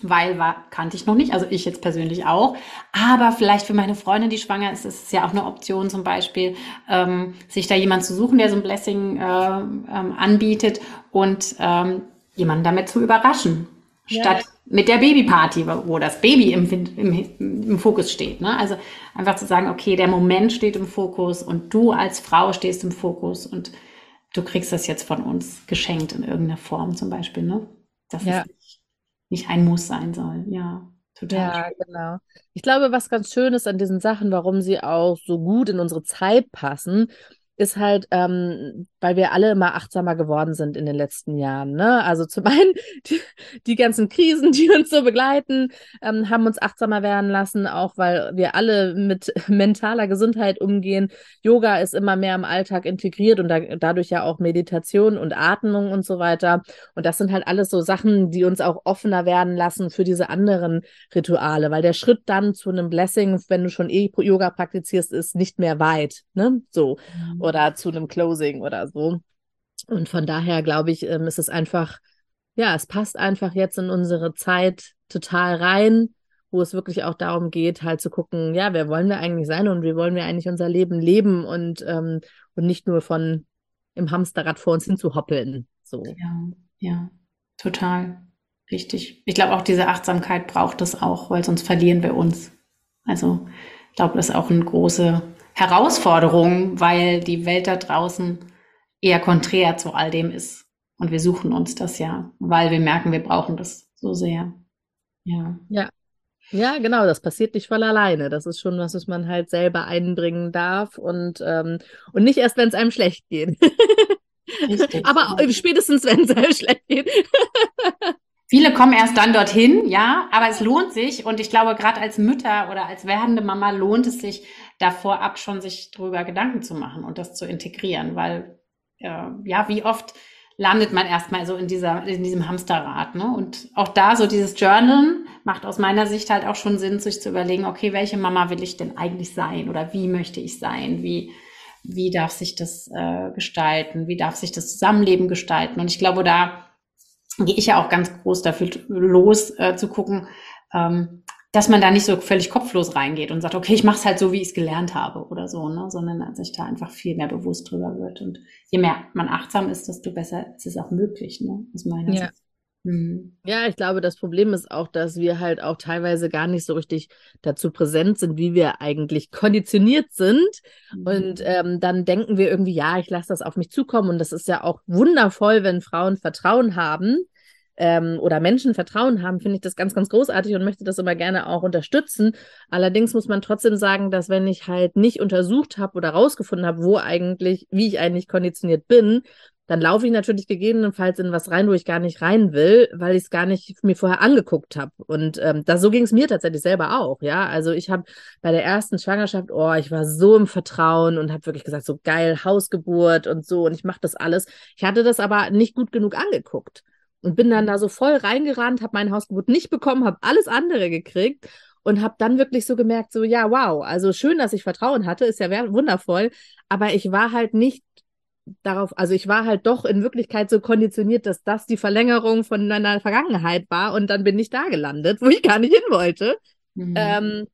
weil war, kannte ich noch nicht, also ich jetzt persönlich auch. Aber vielleicht für meine Freundin, die schwanger ist, ist es ja auch eine Option zum Beispiel, ähm, sich da jemand zu suchen, der so ein Blessing äh, ähm, anbietet und ähm, jemanden damit zu überraschen. Ja. Statt mit der Babyparty, wo das Baby im, im, im Fokus steht. Ne? Also einfach zu sagen, okay, der Moment steht im Fokus und du als Frau stehst im Fokus und du kriegst das jetzt von uns geschenkt in irgendeiner Form zum Beispiel. Ne? Dass ja. es nicht, nicht ein Muss sein soll. Ja. Total
ja, schön. genau. Ich glaube, was ganz schön ist an diesen Sachen, warum sie auch so gut in unsere Zeit passen, ist halt, ähm, weil wir alle immer achtsamer geworden sind in den letzten Jahren. Ne? Also zum einen die, die ganzen Krisen, die uns so begleiten, ähm, haben uns achtsamer werden lassen, auch weil wir alle mit mentaler Gesundheit umgehen. Yoga ist immer mehr im Alltag integriert und da, dadurch ja auch Meditation und Atmung und so weiter. Und das sind halt alles so Sachen, die uns auch offener werden lassen für diese anderen Rituale, weil der Schritt dann zu einem Blessing, wenn du schon eh Yoga praktizierst, ist nicht mehr weit. Ne? So. Mhm oder zu einem Closing oder so. Und von daher glaube ich, ähm, ist es einfach, ja, es passt einfach jetzt in unsere Zeit total rein, wo es wirklich auch darum geht, halt zu gucken, ja, wer wollen wir eigentlich sein und wie wollen wir eigentlich unser Leben leben und, ähm, und nicht nur von im Hamsterrad vor uns hin zu hoppeln. So.
Ja, ja, total. Richtig. Ich glaube auch diese Achtsamkeit braucht es auch, weil sonst verlieren wir uns. Also ich glaube, das ist auch eine große Herausforderung, weil die Welt da draußen eher konträr zu all dem ist. Und wir suchen uns das ja, weil wir merken, wir brauchen das so sehr.
Ja. Ja. Ja, genau, das passiert nicht voll alleine. Das ist schon was, was man halt selber einbringen darf und, ähm, und nicht erst, wenn es einem schlecht geht. Richtig. Aber spätestens, wenn es einem schlecht geht.
Viele kommen erst dann dorthin, ja, aber es lohnt sich und ich glaube, gerade als Mütter oder als werdende Mama lohnt es sich, davor ab schon sich darüber Gedanken zu machen und das zu integrieren, weil äh, ja, wie oft landet man erstmal so in dieser, in diesem Hamsterrad, ne? Und auch da so dieses Journalen macht aus meiner Sicht halt auch schon Sinn, sich zu überlegen, okay, welche Mama will ich denn eigentlich sein oder wie möchte ich sein? Wie, wie darf sich das äh, gestalten? Wie darf sich das Zusammenleben gestalten? Und ich glaube, da gehe ich ja auch ganz groß dafür los, äh, zu gucken, ähm, dass man da nicht so völlig kopflos reingeht und sagt, okay, ich mache es halt so, wie ich es gelernt habe oder so, ne? sondern sich da einfach viel mehr bewusst drüber wird. Und je mehr man achtsam ist, desto besser ist es auch möglich, ne? aus meiner
ja. Sicht. Mhm. Ja, ich glaube, das Problem ist auch, dass wir halt auch teilweise gar nicht so richtig dazu präsent sind, wie wir eigentlich konditioniert sind. Mhm. Und ähm, dann denken wir irgendwie, ja, ich lasse das auf mich zukommen. Und das ist ja auch wundervoll, wenn Frauen Vertrauen haben ähm, oder Menschen Vertrauen haben, finde ich das ganz, ganz großartig und möchte das immer gerne auch unterstützen. Allerdings muss man trotzdem sagen, dass wenn ich halt nicht untersucht habe oder rausgefunden habe, wo eigentlich, wie ich eigentlich konditioniert bin, dann laufe ich natürlich gegebenenfalls in was rein, wo ich gar nicht rein will, weil ich es gar nicht mir vorher angeguckt habe. Und ähm, das, so ging es mir tatsächlich selber auch, ja. Also ich habe bei der ersten Schwangerschaft, oh, ich war so im Vertrauen und habe wirklich gesagt, so geil, Hausgeburt und so und ich mache das alles. Ich hatte das aber nicht gut genug angeguckt und bin dann da so voll reingerannt, habe mein Hausgeburt nicht bekommen, habe alles andere gekriegt und habe dann wirklich so gemerkt, so ja, wow, also schön, dass ich Vertrauen hatte, ist ja wundervoll, aber ich war halt nicht darauf, also ich war halt doch in Wirklichkeit so konditioniert, dass das die Verlängerung von meiner Vergangenheit war und dann bin ich da gelandet, wo ich gar nicht hin wollte. Mhm. Ähm,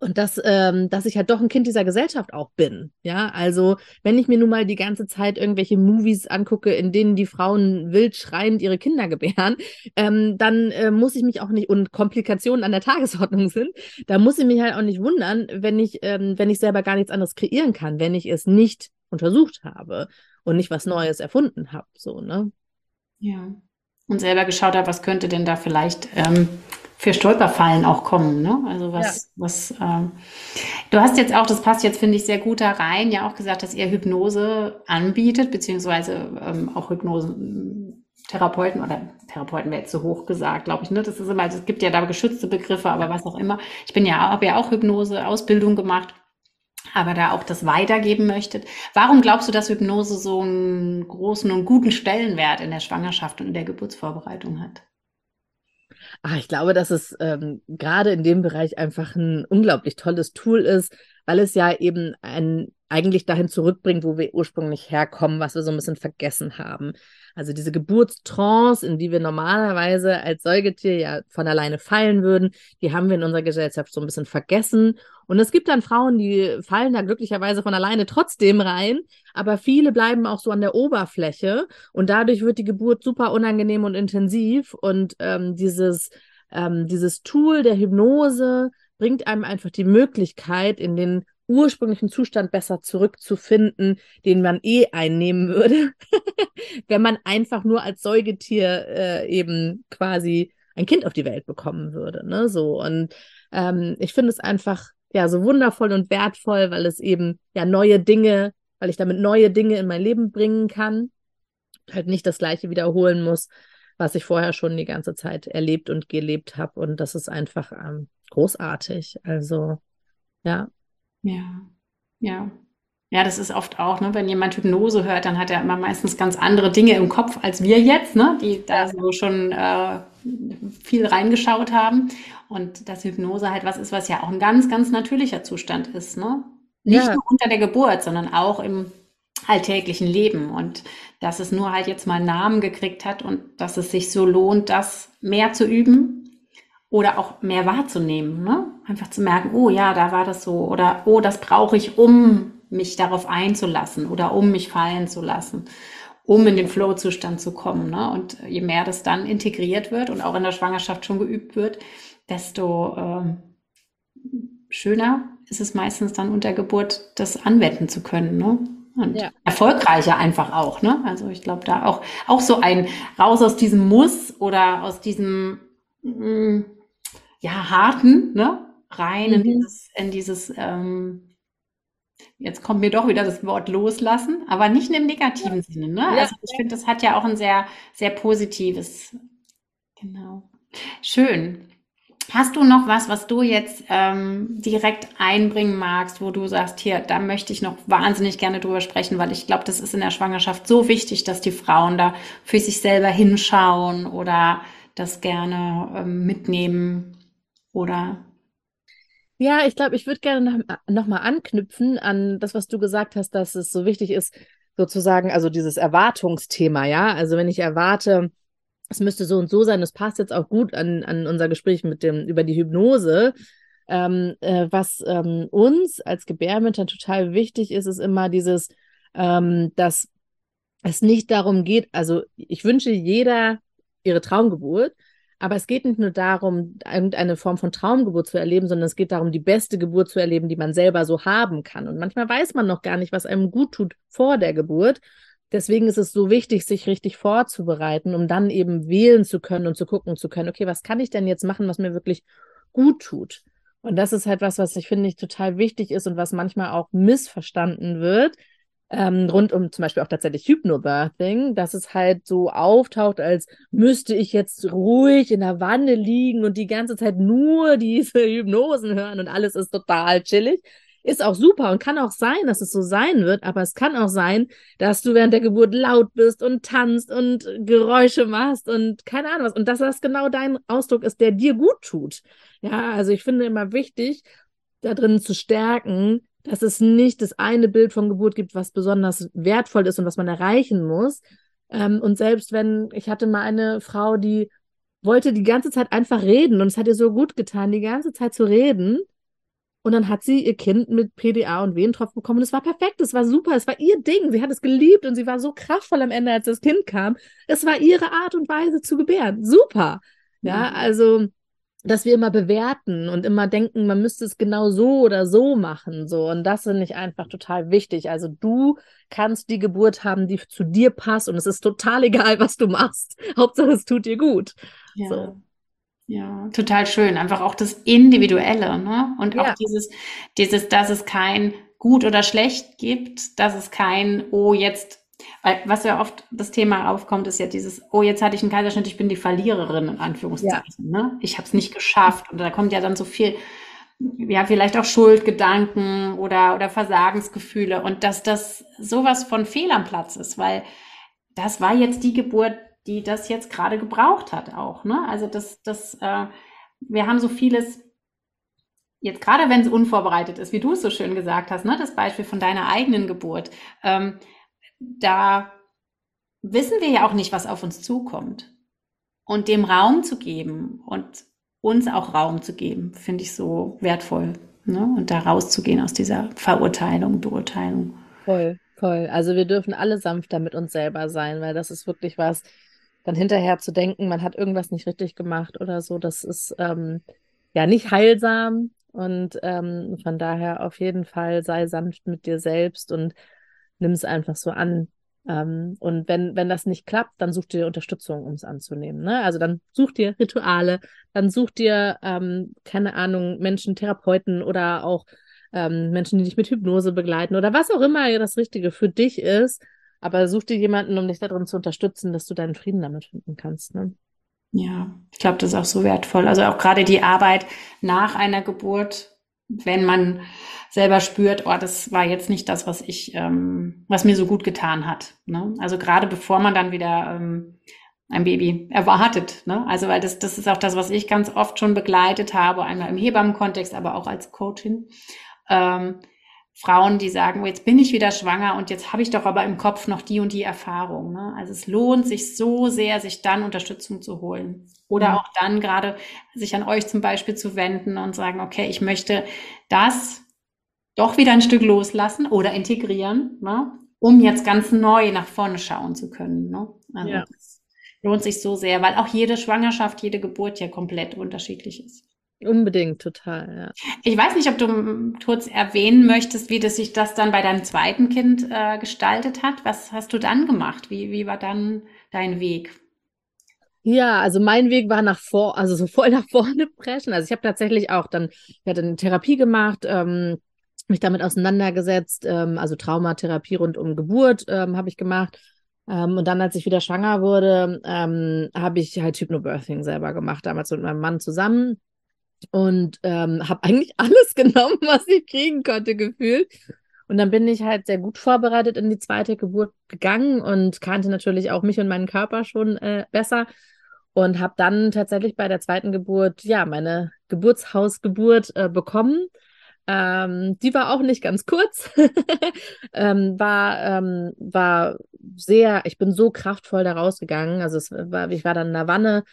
und dass, ähm, dass ich halt doch ein Kind dieser Gesellschaft auch bin. Ja, also wenn ich mir nun mal die ganze Zeit irgendwelche Movies angucke, in denen die Frauen wild schreiend ihre Kinder gebären, ähm, dann äh, muss ich mich auch nicht und Komplikationen an der Tagesordnung sind, da muss ich mich halt auch nicht wundern, wenn ich, ähm, wenn ich selber gar nichts anderes kreieren kann, wenn ich es nicht untersucht habe und nicht was Neues erfunden habe. So, ne?
Ja. Und selber geschaut habe, was könnte denn da vielleicht ähm, für Stolperfallen auch kommen. Ne? Also was, ja. was ähm, du hast jetzt auch, das passt jetzt, finde ich, sehr gut da rein, ja auch gesagt, dass ihr Hypnose anbietet, beziehungsweise ähm, auch Hypnose-Therapeuten oder Therapeuten wäre jetzt zu hoch gesagt, glaube ich. Ne? Das ist immer, es gibt ja da geschützte Begriffe, aber was auch immer. Ich bin ja, habe ja auch Hypnose-Ausbildung gemacht aber da auch das weitergeben möchtet. Warum glaubst du, dass Hypnose so einen großen und guten Stellenwert in der Schwangerschaft und in der Geburtsvorbereitung hat?
Ach, ich glaube, dass es ähm, gerade in dem Bereich einfach ein unglaublich tolles Tool ist, weil es ja eben ein, eigentlich dahin zurückbringt, wo wir ursprünglich herkommen, was wir so ein bisschen vergessen haben. Also diese Geburtstrance, in die wir normalerweise als Säugetier ja von alleine fallen würden, die haben wir in unserer Gesellschaft so ein bisschen vergessen. Und es gibt dann Frauen, die fallen da glücklicherweise von alleine trotzdem rein, aber viele bleiben auch so an der Oberfläche und dadurch wird die Geburt super unangenehm und intensiv. Und ähm, dieses, ähm, dieses Tool der Hypnose bringt einem einfach die Möglichkeit, in den ursprünglichen Zustand besser zurückzufinden, den man eh einnehmen würde, wenn man einfach nur als Säugetier äh, eben quasi ein Kind auf die Welt bekommen würde. Ne? So und ähm, ich finde es einfach ja so wundervoll und wertvoll, weil es eben ja neue Dinge, weil ich damit neue Dinge in mein Leben bringen kann, halt nicht das Gleiche wiederholen muss, was ich vorher schon die ganze Zeit erlebt und gelebt habe und das ist einfach ähm, großartig. Also ja,
ja, ja. Ja, das ist oft auch, ne, wenn jemand Hypnose hört, dann hat er immer meistens ganz andere Dinge im Kopf als wir jetzt, ne, die da so schon äh, viel reingeschaut haben. Und dass Hypnose halt was ist, was ja auch ein ganz, ganz natürlicher Zustand ist, ne? Nicht ja. nur unter der Geburt, sondern auch im alltäglichen Leben. Und dass es nur halt jetzt mal einen Namen gekriegt hat und dass es sich so lohnt, das mehr zu üben oder auch mehr wahrzunehmen, ne? Einfach zu merken, oh ja, da war das so oder oh, das brauche ich, um mich darauf einzulassen oder um mich fallen zu lassen, um in den Flow-Zustand zu kommen. Ne? Und je mehr das dann integriert wird und auch in der Schwangerschaft schon geübt wird, desto äh, schöner ist es meistens dann unter Geburt, das anwenden zu können. Ne? Und ja. erfolgreicher einfach auch. Ne? Also ich glaube, da auch, auch so ein raus aus diesem Muss oder aus diesem mh, mm, ja, harten, ne? Rein mhm. in dieses, in dieses ähm, jetzt kommt mir doch wieder das Wort loslassen, aber nicht in dem negativen ja. Sinne. Ne? Also ich finde, das hat ja auch ein sehr, sehr positives. Genau. Schön. Hast du noch was, was du jetzt ähm, direkt einbringen magst, wo du sagst, hier, da möchte ich noch wahnsinnig gerne drüber sprechen, weil ich glaube, das ist in der Schwangerschaft so wichtig, dass die Frauen da für sich selber hinschauen oder das gerne ähm, mitnehmen oder?
Ja, ich glaube, ich würde gerne noch, noch mal anknüpfen an das, was du gesagt hast, dass es so wichtig ist, sozusagen, also dieses Erwartungsthema, ja. Also wenn ich erwarte, es müsste so und so sein, das passt jetzt auch gut an, an unser Gespräch mit dem über die Hypnose. Ähm, äh, was ähm, uns als Gebärmütter total wichtig ist, ist immer dieses, ähm, dass es nicht darum geht, also ich wünsche jeder ihre Traumgeburt, aber es geht nicht nur darum, irgendeine Form von Traumgeburt zu erleben, sondern es geht darum, die beste Geburt zu erleben, die man selber so haben kann. Und manchmal weiß man noch gar nicht, was einem gut tut vor der Geburt. Deswegen ist es so wichtig, sich richtig vorzubereiten, um dann eben wählen zu können und zu gucken zu können, okay, was kann ich denn jetzt machen, was mir wirklich gut tut? Und das ist halt was, was ich finde ich total wichtig ist und was manchmal auch missverstanden wird, ähm, rund um zum Beispiel auch tatsächlich Hypnobirthing, dass es halt so auftaucht, als müsste ich jetzt ruhig in der Wanne liegen und die ganze Zeit nur diese Hypnosen hören und alles ist total chillig. ist auch super und kann auch sein, dass es so sein wird, aber es kann auch sein, dass du während der Geburt laut bist und tanzt und Geräusche machst und keine Ahnung was. Und dass das genau dein Ausdruck ist, der dir gut tut. Ja, also ich finde immer wichtig, da drin zu stärken, dass es nicht das eine Bild von Geburt gibt, was besonders wertvoll ist und was man erreichen muss. Ähm, und selbst wenn, ich hatte mal eine Frau, die wollte die ganze Zeit einfach reden und es hat ihr so gut getan, die ganze Zeit zu reden. Und dann hat sie ihr Kind mit PDA und Wehentropfen bekommen. Und es war perfekt, es war super, es war ihr Ding. Sie hat es geliebt und sie war so kraftvoll am Ende, als das Kind kam. Es war ihre Art und Weise zu gebären. Super. Ja, also dass wir immer bewerten und immer denken, man müsste es genau so oder so machen. So. Und das finde ich einfach total wichtig. Also du kannst die Geburt haben, die zu dir passt und es ist total egal, was du machst. Hauptsache, es tut dir gut.
Ja. So. Ja, total schön. Einfach auch das Individuelle, ne? Und auch ja. dieses, dieses, dass es kein gut oder schlecht gibt, dass es kein, oh, jetzt weil was ja oft das Thema aufkommt, ist ja dieses, oh, jetzt hatte ich einen Kaiserschnitt, ich bin die Verliererin, in Anführungszeichen. Ja. Ne? Ich habe es nicht geschafft. Und da kommt ja dann so viel, ja, vielleicht auch Schuldgedanken oder, oder Versagensgefühle. Und dass das sowas von Fehl am Platz ist, weil das war jetzt die Geburt, die das jetzt gerade gebraucht hat auch. Ne? Also das, das, äh, wir haben so vieles jetzt gerade wenn es unvorbereitet ist, wie du es so schön gesagt hast, ne, das Beispiel von deiner eigenen Geburt, ähm, da wissen wir ja auch nicht, was auf uns zukommt. Und dem Raum zu geben und uns auch Raum zu geben, finde ich so wertvoll. Ne? Und da rauszugehen aus dieser Verurteilung, Beurteilung.
Voll, voll. Also wir dürfen alle sanfter mit uns selber sein, weil das ist wirklich was, dann hinterher zu denken, man hat irgendwas nicht richtig gemacht oder so, das ist ähm, ja nicht heilsam. Und ähm, von daher auf jeden Fall sei sanft mit dir selbst und nimm es einfach so an. Ähm, und wenn, wenn das nicht klappt, dann such dir Unterstützung, um es anzunehmen. Ne? Also dann such dir Rituale, dann such dir, ähm, keine Ahnung, Menschen, Therapeuten oder auch ähm, Menschen, die dich mit Hypnose begleiten oder was auch immer das Richtige für dich ist. Aber such dir jemanden, um dich darin zu unterstützen, dass du deinen Frieden damit finden kannst. Ne?
Ja, ich glaube, das ist auch so wertvoll. Also auch gerade die Arbeit nach einer Geburt, wenn man selber spürt, oh, das war jetzt nicht das, was ich, ähm, was mir so gut getan hat. Ne? Also gerade bevor man dann wieder ähm, ein Baby erwartet. Ne? Also weil das, das ist auch das, was ich ganz oft schon begleitet habe, einmal im Hebammenkontext, aber auch als Coachin. Ähm, Frauen, die sagen, oh, jetzt bin ich wieder schwanger und jetzt habe ich doch aber im Kopf noch die und die Erfahrung. Ne? Also es lohnt sich so sehr, sich dann Unterstützung zu holen. Oder mhm. auch dann gerade sich an euch zum Beispiel zu wenden und sagen, okay, ich möchte das doch wieder ein Stück loslassen oder integrieren, ne? um jetzt ganz neu nach vorne schauen zu können. Ne? Also ja. lohnt sich so sehr, weil auch jede Schwangerschaft, jede Geburt ja komplett unterschiedlich ist.
Unbedingt, total, ja.
Ich weiß nicht, ob du kurz erwähnen möchtest, wie das sich das dann bei deinem zweiten Kind äh, gestaltet hat. Was hast du dann gemacht? Wie, wie war dann dein Weg?
Ja, also mein Weg war nach vor, also so voll nach vorne preschen. Also ich habe tatsächlich auch dann, ich hatte eine Therapie gemacht, ähm, mich damit auseinandergesetzt, ähm, also Traumatherapie rund um Geburt ähm, habe ich gemacht. Ähm, und dann, als ich wieder schwanger wurde, ähm, habe ich halt Hypnobirthing selber gemacht, damals mit meinem Mann zusammen. Und ähm, habe eigentlich alles genommen, was ich kriegen konnte, gefühlt. Und dann bin ich halt sehr gut vorbereitet in die zweite Geburt gegangen und kannte natürlich auch mich und meinen Körper schon äh, besser. Und habe dann tatsächlich bei der zweiten Geburt, ja, meine Geburtshausgeburt äh, bekommen ähm, die war auch nicht ganz kurz, ähm, war, ähm, war sehr, ich bin so kraftvoll da rausgegangen. Also war, ich war dann in der Wanne,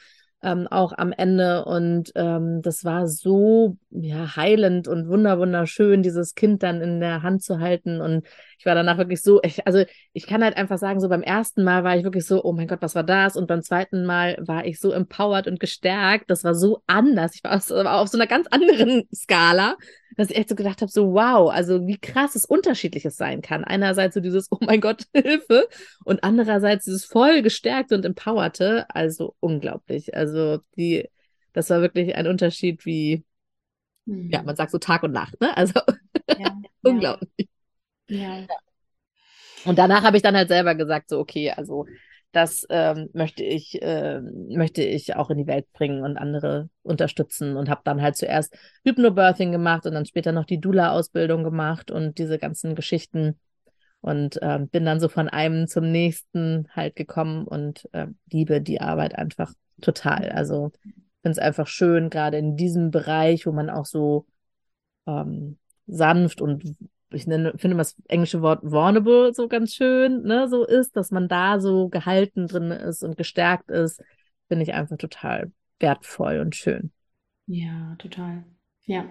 ähm, auch am Ende. Und ähm, das war so ja, heilend und wunder wunderschön, dieses Kind dann in der Hand zu halten. Und ich war danach wirklich so, ich, also ich kann halt einfach sagen, so beim ersten Mal war ich wirklich so, oh mein Gott, was war das? Und beim zweiten Mal war ich so empowered und gestärkt. Das war so anders. Ich war auf so, war auf so einer ganz anderen Skala, dass ich echt so gedacht habe, so wow, also wie krass es unterschiedliches sein kann. Einerseits so dieses, oh mein Gott, Hilfe. Und andererseits dieses voll gestärkte und empowerte. Also unglaublich. Also die, das war wirklich ein Unterschied wie, mhm. ja, man sagt so Tag und Nacht, ne? Also ja, unglaublich. Ja. Ja. Und danach habe ich dann halt selber gesagt, so, okay, also das ähm, möchte ich, äh, möchte ich auch in die Welt bringen und andere unterstützen und habe dann halt zuerst Hypnobirthing gemacht und dann später noch die Dula-Ausbildung gemacht und diese ganzen Geschichten und äh, bin dann so von einem zum nächsten halt gekommen und äh, liebe die Arbeit einfach total. Also finde es einfach schön, gerade in diesem Bereich, wo man auch so ähm, sanft und ich nenne, finde das englische Wort vulnerable so ganz schön, ne, so ist, dass man da so gehalten drin ist und gestärkt ist, finde ich einfach total wertvoll und schön.
Ja, total. Ja.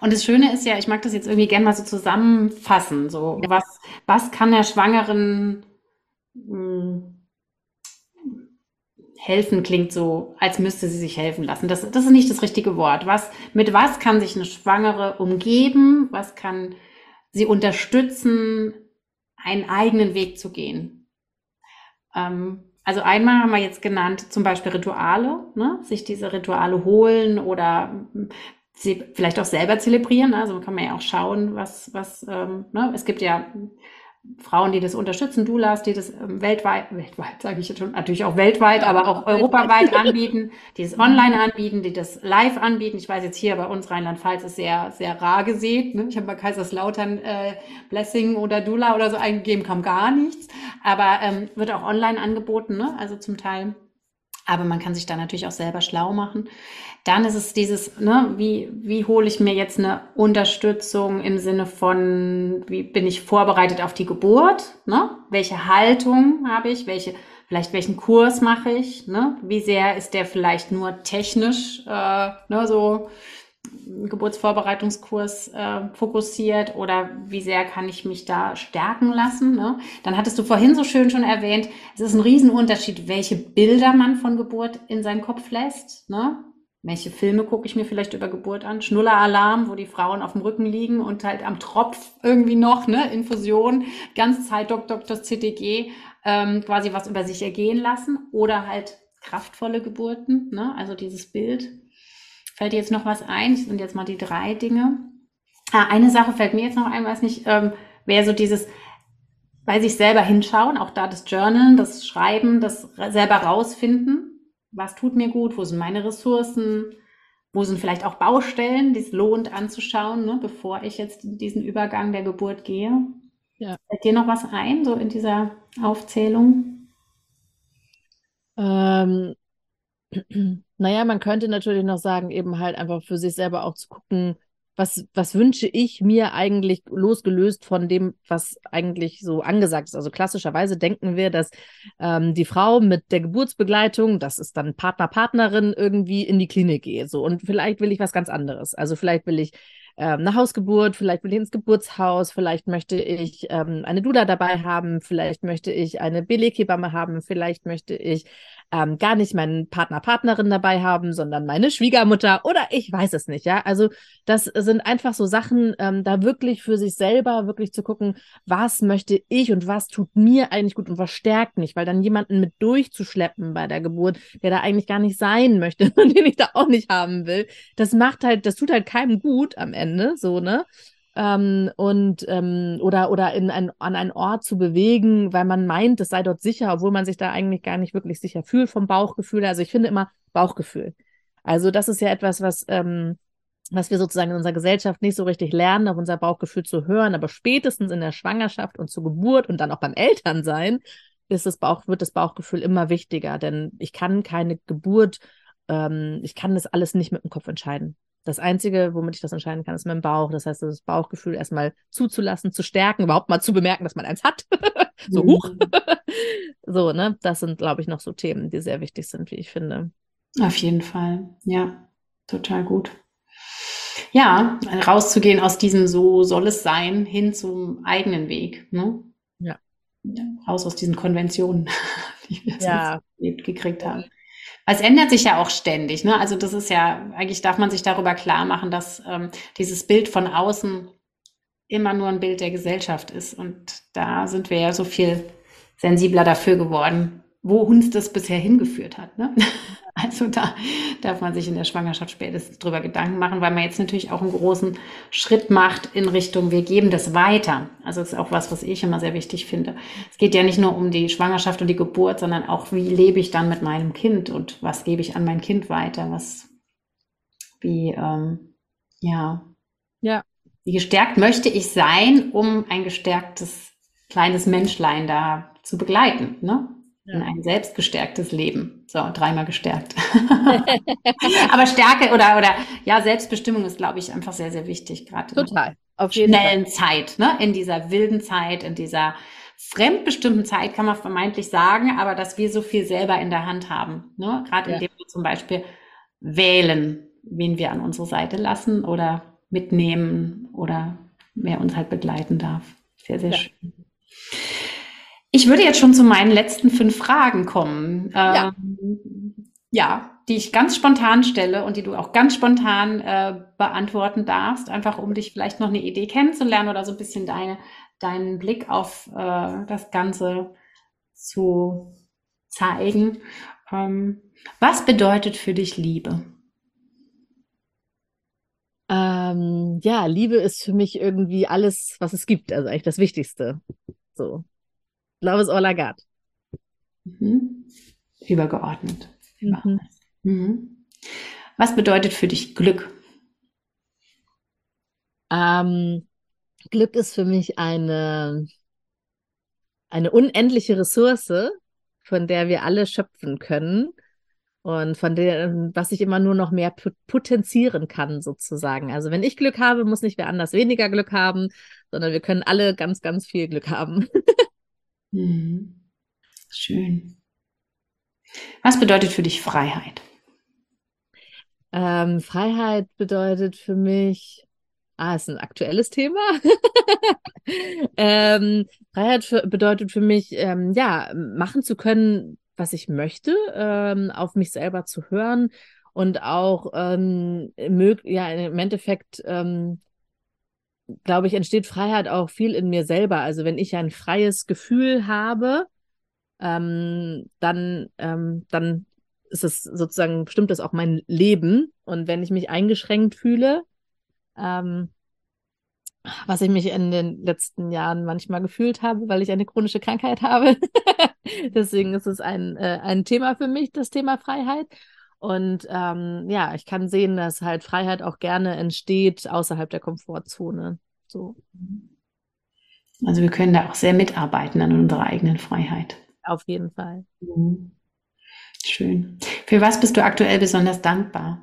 Und das Schöne ist ja, ich mag das jetzt irgendwie gerne mal so zusammenfassen, so was, was kann der Schwangeren mh, hm, helfen klingt so, als müsste sie sich helfen lassen. Das, das ist nicht das richtige Wort. Was, mit was kann sich eine Schwangere umgeben? Was kann sie unterstützen, einen eigenen Weg zu gehen. Ähm, also einmal haben wir jetzt genannt, zum Beispiel Rituale, ne? sich diese Rituale holen oder sie vielleicht auch selber zelebrieren. Also kann man ja auch schauen, was, was, ähm, ne? es gibt ja Frauen, die das unterstützen, Doulas, die das ähm, weltweit, weltweit sage ich jetzt schon, natürlich auch weltweit, aber auch europaweit anbieten, die es online anbieten, die das live anbieten. Ich weiß jetzt hier bei uns Rheinland-Pfalz ist sehr, sehr rar gesät. Ne? Ich habe bei Kaiserslautern äh, Blessing oder Dula oder so eingegeben, kam gar nichts. Aber ähm, wird auch online angeboten, ne? also zum Teil. Aber man kann sich da natürlich auch selber schlau machen. Dann ist es dieses, ne, wie, wie hole ich mir jetzt eine Unterstützung im Sinne von, wie bin ich vorbereitet auf die Geburt? Ne? Welche Haltung habe ich? Welche, vielleicht welchen Kurs mache ich? Ne? Wie sehr ist der vielleicht nur technisch, äh, ne, so Geburtsvorbereitungskurs äh, fokussiert oder wie sehr kann ich mich da stärken lassen? Ne? Dann hattest du vorhin so schön schon erwähnt, es ist ein Riesenunterschied, welche Bilder man von Geburt in seinen Kopf lässt. Ne? Welche Filme gucke ich mir vielleicht über Geburt an? Schnulleralarm, wo die Frauen auf dem Rücken liegen und halt am Tropf irgendwie noch, ne, Infusion, ganze Zeit Dr. Dr. CTG, ähm, quasi was über sich ergehen lassen oder halt kraftvolle Geburten, ne, also dieses Bild. Fällt dir jetzt noch was ein? Das sind jetzt mal die drei Dinge. Ah, eine Sache fällt mir jetzt noch ein, weiß nicht, ähm, wäre so dieses bei sich selber hinschauen, auch da das Journalen, das Schreiben, das selber rausfinden was tut mir gut, wo sind meine Ressourcen, wo sind vielleicht auch Baustellen, die es lohnt anzuschauen, ne, bevor ich jetzt in diesen Übergang der Geburt gehe. Ja. Fällt dir noch was ein, so in dieser Aufzählung?
Ähm, naja, man könnte natürlich noch sagen, eben halt einfach für sich selber auch zu gucken, was, was wünsche ich mir eigentlich losgelöst von dem, was eigentlich so angesagt ist. Also klassischerweise denken wir, dass ähm, die Frau mit der Geburtsbegleitung, das ist dann Partner, Partnerin, irgendwie in die Klinik geht. So. Und vielleicht will ich was ganz anderes. Also vielleicht will ich ähm, eine Hausgeburt, vielleicht will ich ins Geburtshaus, vielleicht möchte ich ähm, eine Dula dabei haben, vielleicht möchte ich eine Beleghebamme haben, vielleicht möchte ich ähm, gar nicht meinen Partner, Partnerin dabei haben, sondern meine Schwiegermutter oder ich weiß es nicht, ja. Also das sind einfach so Sachen, ähm, da wirklich für sich selber wirklich zu gucken, was möchte ich und was tut mir eigentlich gut und was stärkt mich, weil dann jemanden mit durchzuschleppen bei der Geburt, der da eigentlich gar nicht sein möchte und den ich da auch nicht haben will, das macht halt, das tut halt keinem gut am Ende, so, ne? Ähm, und ähm, oder oder in ein, an einen Ort zu bewegen, weil man meint, es sei dort sicher, obwohl man sich da eigentlich gar nicht wirklich sicher fühlt vom Bauchgefühl. Also ich finde immer Bauchgefühl. Also das ist ja etwas, was ähm, was wir sozusagen in unserer Gesellschaft nicht so richtig lernen, auf unser Bauchgefühl zu hören, aber spätestens in der Schwangerschaft und zur Geburt und dann auch beim Elternsein ist das Bauch, wird das Bauchgefühl immer wichtiger, denn ich kann keine Geburt, ähm, ich kann das alles nicht mit dem Kopf entscheiden. Das Einzige, womit ich das entscheiden kann, ist mein Bauch. Das heißt, das Bauchgefühl erstmal zuzulassen, zu stärken, überhaupt mal zu bemerken, dass man eins hat. so hoch. Mhm. so, ne? Das sind, glaube ich, noch so Themen, die sehr wichtig sind, wie ich finde.
Auf jeden Fall. Ja, total gut. Ja, rauszugehen aus diesem so soll es sein hin zum eigenen Weg. Ne?
Ja.
ja raus aus diesen Konventionen, die wir ja. gekriegt haben. Es ändert sich ja auch ständig. Ne? Also das ist ja, eigentlich darf man sich darüber klar machen, dass ähm, dieses Bild von außen immer nur ein Bild der Gesellschaft ist. Und da sind wir ja so viel sensibler dafür geworden, wo uns das bisher hingeführt hat. Ne? Also da darf man sich in der Schwangerschaft spätestens drüber Gedanken machen, weil man jetzt natürlich auch einen großen Schritt macht in Richtung, wir geben das weiter. Also das ist auch was, was ich immer sehr wichtig finde. Es geht ja nicht nur um die Schwangerschaft und die Geburt, sondern auch, wie lebe ich dann mit meinem Kind und was gebe ich an mein Kind weiter, was, wie, ähm, ja,
ja,
wie gestärkt möchte ich sein, um ein gestärktes kleines Menschlein da zu begleiten, ne? In ein selbstgestärktes Leben. So, dreimal gestärkt. Aber Stärke oder, oder ja, Selbstbestimmung ist, glaube ich, einfach sehr, sehr wichtig, gerade
Total.
Auf jeden schnellen Fall. Zeit, ne? In dieser wilden Zeit, in dieser fremdbestimmten Zeit kann man vermeintlich sagen, aber dass wir so viel selber in der Hand haben. Ne? Gerade ja. indem wir zum Beispiel wählen, wen wir an unsere Seite lassen oder mitnehmen oder wer uns halt begleiten darf. Sehr, sehr ja. schön. Ich würde jetzt schon zu meinen letzten fünf Fragen kommen. Ja. Ähm, ja, die ich ganz spontan stelle und die du auch ganz spontan äh, beantworten darfst, einfach um dich vielleicht noch eine Idee kennenzulernen oder so ein bisschen deine, deinen Blick auf äh, das Ganze zu zeigen. Ähm, was bedeutet für dich Liebe?
Ähm, ja, Liebe ist für mich irgendwie alles, was es gibt, also eigentlich das Wichtigste. So. Love is all I got.
Mhm. Übergeordnet. Mhm. Mhm. Was bedeutet für dich Glück?
Ähm, Glück ist für mich eine, eine unendliche Ressource, von der wir alle schöpfen können und von dem, was ich immer nur noch mehr potenzieren kann, sozusagen. Also wenn ich Glück habe, muss nicht wer anders weniger Glück haben, sondern wir können alle ganz, ganz viel Glück haben.
mhm. Schön. Was bedeutet für dich Freiheit?
Ähm, Freiheit bedeutet für mich, ah, ist ein aktuelles Thema. ähm, Freiheit für, bedeutet für mich, ähm, ja, machen zu können, was ich möchte, ähm, auf mich selber zu hören und auch ähm, ja, im Endeffekt, ähm, glaube ich, entsteht Freiheit auch viel in mir selber. Also wenn ich ein freies Gefühl habe, ähm, dann, ähm, dann ist es sozusagen, bestimmt das auch mein Leben. Und wenn ich mich eingeschränkt fühle, ähm, was ich mich in den letzten Jahren manchmal gefühlt habe, weil ich eine chronische Krankheit habe. Deswegen ist es ein, äh, ein Thema für mich, das Thema Freiheit. Und ähm, ja, ich kann sehen, dass halt Freiheit auch gerne entsteht außerhalb der Komfortzone. So.
Also wir können da auch sehr mitarbeiten an unserer eigenen Freiheit.
Auf jeden Fall.
Mhm. Schön. Für was bist du aktuell besonders dankbar?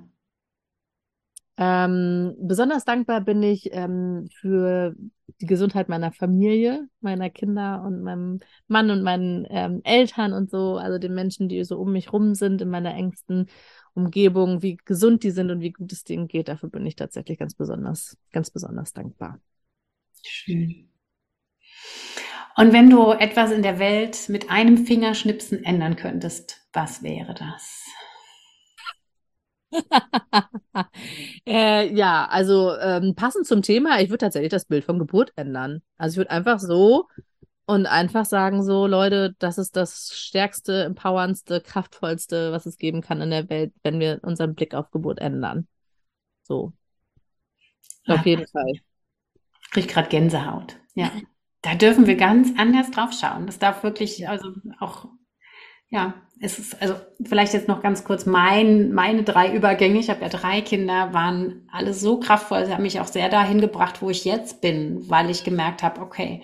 Ähm, besonders dankbar bin ich ähm, für die Gesundheit meiner Familie, meiner Kinder und meinem Mann und meinen ähm, Eltern und so, also den Menschen, die so um mich rum sind in meiner engsten Umgebung, wie gesund die sind und wie gut es denen geht. Dafür bin ich tatsächlich ganz besonders, ganz besonders dankbar.
Schön. Und wenn du etwas in der Welt mit einem Fingerschnipsen ändern könntest, was wäre das?
äh, ja, also ähm, passend zum Thema, ich würde tatsächlich das Bild von Geburt ändern. Also ich würde einfach so und einfach sagen so, Leute, das ist das stärkste, empowerndste, kraftvollste, was es geben kann in der Welt, wenn wir unseren Blick auf Geburt ändern. So. Auf jeden Fall.
Ich kriege gerade Gänsehaut. Ja. Da dürfen wir ganz anders drauf schauen. Das darf wirklich, also auch ja, es ist also vielleicht jetzt noch ganz kurz mein, meine drei Übergänge. Ich habe ja drei Kinder, waren alle so kraftvoll. Sie haben mich auch sehr dahin gebracht, wo ich jetzt bin, weil ich gemerkt habe, okay,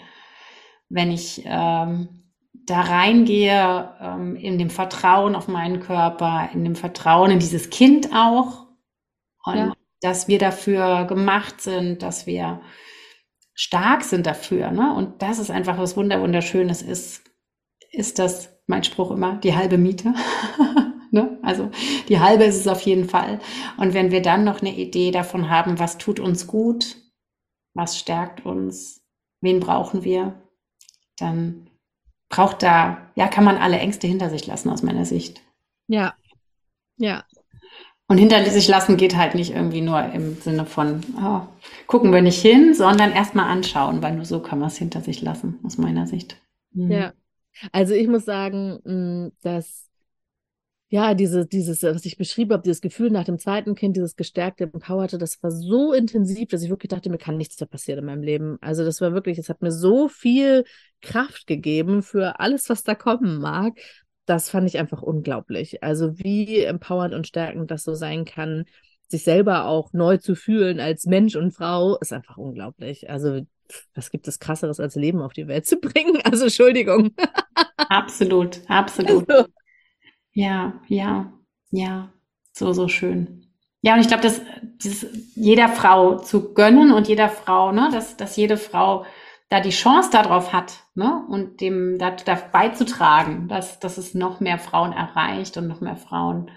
wenn ich ähm, da reingehe ähm, in dem Vertrauen auf meinen Körper, in dem Vertrauen in dieses Kind auch und ja. dass wir dafür gemacht sind, dass wir stark sind dafür, ne? Und das ist einfach was wunderschönes ist, ist das mein Spruch immer, die halbe Miete. ne? Also die halbe ist es auf jeden Fall. Und wenn wir dann noch eine Idee davon haben, was tut uns gut, was stärkt uns, wen brauchen wir, dann braucht da, ja, kann man alle Ängste hinter sich lassen aus meiner Sicht.
Ja, ja.
Und hinter sich lassen geht halt nicht irgendwie nur im Sinne von, oh, gucken wir nicht hin, sondern erstmal anschauen, weil nur so kann man es hinter sich lassen, aus meiner Sicht.
Mhm. Ja. Also ich muss sagen, mm, dass ja, diese, dieses, was ich beschrieben habe, dieses Gefühl nach dem zweiten Kind, dieses gestärkte, empowerte, das war so intensiv, dass ich wirklich dachte, mir kann nichts mehr passieren in meinem Leben. Also das war wirklich, es hat mir so viel Kraft gegeben für alles, was da kommen mag. Das fand ich einfach unglaublich. Also wie empowernd und stärkend das so sein kann, sich selber auch neu zu fühlen als Mensch und Frau, ist einfach unglaublich. Also was gibt es krasseres als Leben auf die Welt zu bringen? Also Entschuldigung.
Absolut, absolut. Also, ja, ja, ja, so, so schön. Ja, und ich glaube, dass, dass jeder Frau zu gönnen und jeder Frau, ne, dass, dass jede Frau da die Chance darauf hat, ne, und dem da, da beizutragen, dass, dass es noch mehr Frauen erreicht und noch mehr Frauen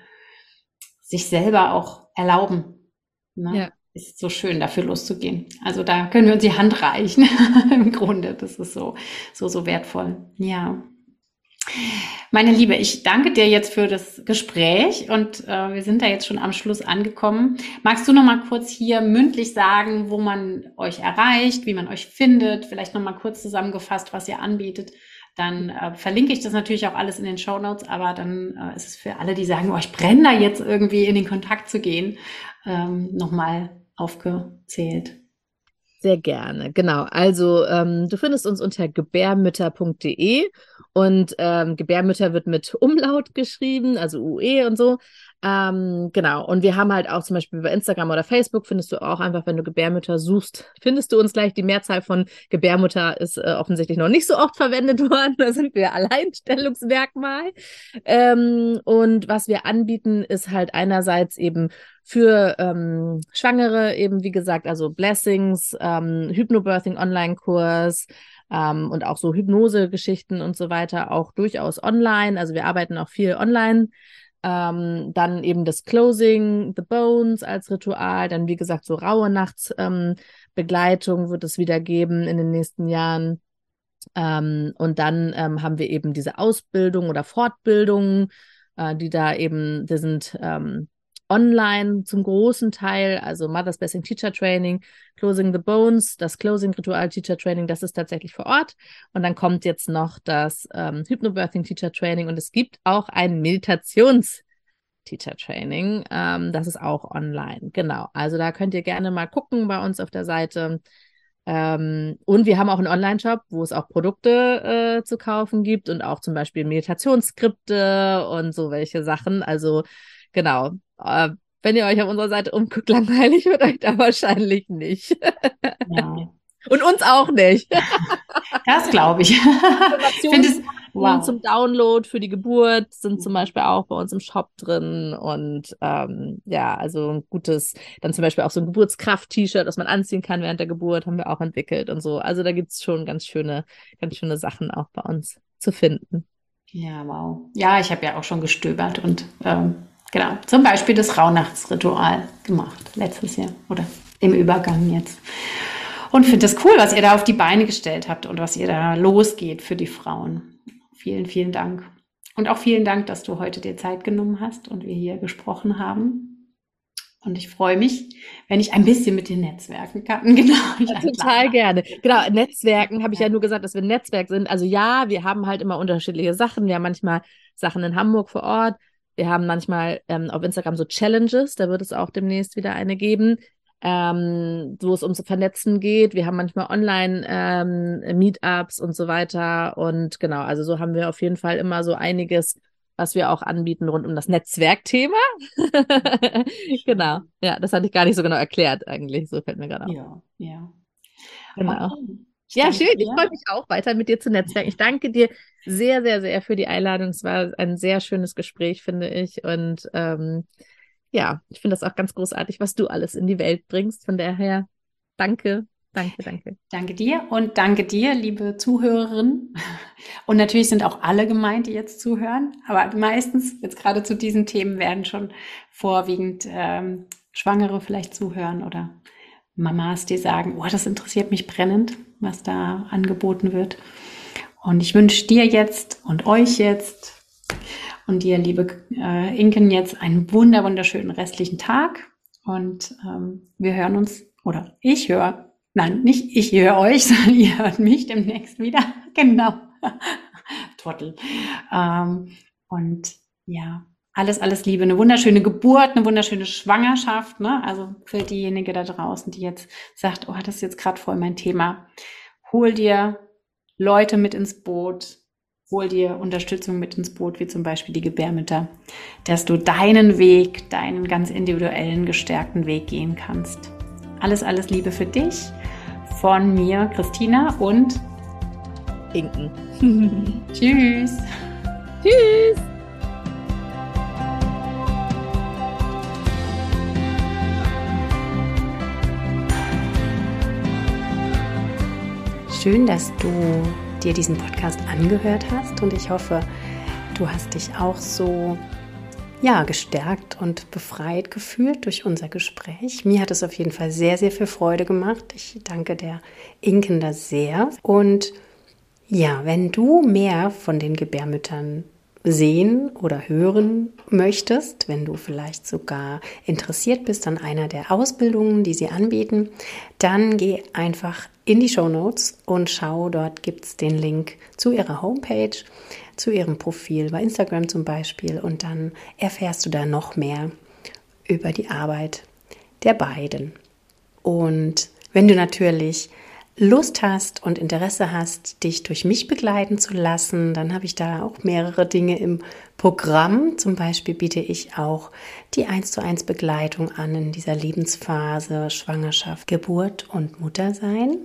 sich selber auch erlauben. Ne? Ja. Ist so schön, dafür loszugehen. Also da können wir uns die Hand reichen, im Grunde. Das ist so, so, so wertvoll. Ja. Meine Liebe, ich danke dir jetzt für das Gespräch und äh, wir sind da jetzt schon am Schluss angekommen. Magst du noch mal kurz hier mündlich sagen, wo man euch erreicht, wie man euch findet, vielleicht noch mal kurz zusammengefasst, was ihr anbietet? Dann äh, verlinke ich das natürlich auch alles in den Show Notes, aber dann äh, ist es für alle, die sagen, oh, ich brenne da jetzt irgendwie in den Kontakt zu gehen, ähm, nochmal aufgezählt.
Sehr gerne, genau. Also ähm, du findest uns unter gebärmütter.de und ähm, Gebärmütter wird mit Umlaut geschrieben, also UE und so. Ähm, genau. Und wir haben halt auch zum Beispiel bei Instagram oder Facebook findest du auch einfach, wenn du Gebärmütter suchst, findest du uns gleich. Die Mehrzahl von Gebärmutter ist äh, offensichtlich noch nicht so oft verwendet worden. Da sind wir Alleinstellungsmerkmal. Ähm, und was wir anbieten, ist halt einerseits eben für ähm, Schwangere eben, wie gesagt, also Blessings, ähm, Hypnobirthing Online-Kurs, ähm, und auch so Hypnose-Geschichten und so weiter auch durchaus online. Also wir arbeiten auch viel online. Ähm, dann eben das Closing, The Bones als Ritual, dann wie gesagt so raue Nachtsbegleitung ähm, wird es wieder geben in den nächsten Jahren. Ähm, und dann ähm, haben wir eben diese Ausbildung oder Fortbildungen, äh, die da eben, die sind ähm, online zum großen Teil, also Mother's Blessing Teacher Training, Closing the Bones, das Closing Ritual Teacher Training, das ist tatsächlich vor Ort. Und dann kommt jetzt noch das ähm, Hypnobirthing Teacher Training und es gibt auch ein Meditations Teacher Training. Ähm, das ist auch online. Genau. Also da könnt ihr gerne mal gucken bei uns auf der Seite. Ähm, und wir haben auch einen Online-Shop, wo es auch Produkte äh, zu kaufen gibt und auch zum Beispiel Meditationsskripte und so welche Sachen. Also genau, äh, wenn ihr euch auf unserer Seite umguckt, langweilig wird euch da wahrscheinlich nicht. Ja. Und uns auch nicht.
Das glaube ich.
Informationen wow. zum Download für die Geburt sind zum Beispiel auch bei uns im Shop drin. Und ähm, ja, also ein gutes, dann zum Beispiel auch so ein Geburtskraft-T-Shirt, das man anziehen kann während der Geburt, haben wir auch entwickelt und so. Also da gibt es schon ganz schöne, ganz schöne Sachen auch bei uns zu finden.
Ja, wow. Ja, ich habe ja auch schon gestöbert und ähm, Genau, zum Beispiel das Rauhnachtsritual gemacht letztes Jahr oder im Übergang jetzt. Und finde das cool, was ihr da auf die Beine gestellt habt und was ihr da losgeht für die Frauen. Vielen, vielen Dank. Und auch vielen Dank, dass du heute dir Zeit genommen hast und wir hier gesprochen haben. Und ich freue mich, wenn ich ein bisschen mit den Netzwerken kann. Genau.
Ja, total gerne. Genau, Netzwerken habe ich ja nur gesagt, dass wir ein Netzwerk sind. Also ja, wir haben halt immer unterschiedliche Sachen. Wir haben manchmal Sachen in Hamburg vor Ort. Wir haben manchmal ähm, auf Instagram so Challenges, da wird es auch demnächst wieder eine geben, ähm, wo es ums Vernetzen geht. Wir haben manchmal Online-Meetups ähm, und so weiter. Und genau, also so haben wir auf jeden Fall immer so einiges, was wir auch anbieten rund um das Netzwerkthema. genau, ja, das hatte ich gar nicht so genau erklärt eigentlich. So fällt mir gerade auf.
Ja, ja.
Genau. Okay. Ja, schön. Ich freue mich auch weiter mit dir zu netzwerken. Ich danke dir sehr, sehr, sehr für die Einladung. Es war ein sehr schönes Gespräch, finde ich. Und ähm, ja, ich finde das auch ganz großartig, was du alles in die Welt bringst. Von daher, danke, danke, danke.
Danke dir und danke dir, liebe Zuhörerinnen. Und natürlich sind auch alle gemeint, die jetzt zuhören. Aber meistens, jetzt gerade zu diesen Themen, werden schon vorwiegend ähm, Schwangere vielleicht zuhören oder Mamas, die sagen, oh, das interessiert mich brennend, was da angeboten wird. Und ich wünsche dir jetzt und euch jetzt und dir, liebe äh, Inken, jetzt einen wunder wunderschönen restlichen Tag. Und ähm, wir hören uns, oder ich höre, nein, nicht ich höre euch, sondern ihr hört mich demnächst wieder. Genau.
Trottel. Ähm, und ja, alles, alles Liebe, eine wunderschöne Geburt, eine wunderschöne Schwangerschaft. Ne? Also für diejenige da draußen, die jetzt sagt, oh, das ist jetzt gerade voll mein Thema. Hol dir Leute mit ins Boot, hol dir Unterstützung mit ins Boot, wie zum Beispiel die Gebärmütter, dass du deinen Weg, deinen ganz individuellen, gestärkten Weg gehen kannst. Alles, alles Liebe für dich von mir, Christina und
Inken.
Tschüss.
Tschüss.
Schön, dass du dir diesen Podcast angehört hast und ich hoffe, du hast dich auch so ja, gestärkt und befreit gefühlt durch unser Gespräch. Mir hat es auf jeden Fall sehr, sehr viel Freude gemacht. Ich danke der Inken da sehr. Und ja, wenn du mehr von den Gebärmüttern sehen oder hören möchtest, wenn du vielleicht sogar interessiert bist an einer der Ausbildungen, die sie anbieten, dann geh einfach in die Show Notes und schau, dort gibt es den Link zu ihrer Homepage, zu ihrem Profil bei Instagram zum Beispiel und dann erfährst du da noch mehr über die Arbeit der beiden. Und wenn du natürlich Lust hast und Interesse hast, dich durch mich begleiten zu lassen, dann habe ich da auch mehrere Dinge im Programm. Zum Beispiel biete ich auch die 1 zu 1 Begleitung an in dieser Lebensphase Schwangerschaft, Geburt und Muttersein.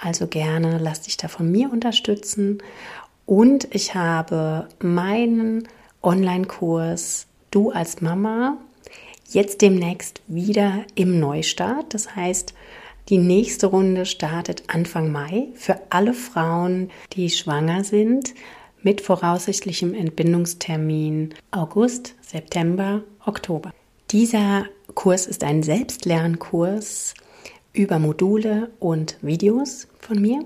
Also gerne lass dich da von mir unterstützen. Und ich habe meinen Online-Kurs Du als Mama jetzt demnächst wieder im Neustart. Das heißt, die nächste Runde startet Anfang Mai für alle Frauen, die schwanger sind, mit voraussichtlichem Entbindungstermin August, September, Oktober. Dieser Kurs ist ein Selbstlernkurs über Module und Videos von mir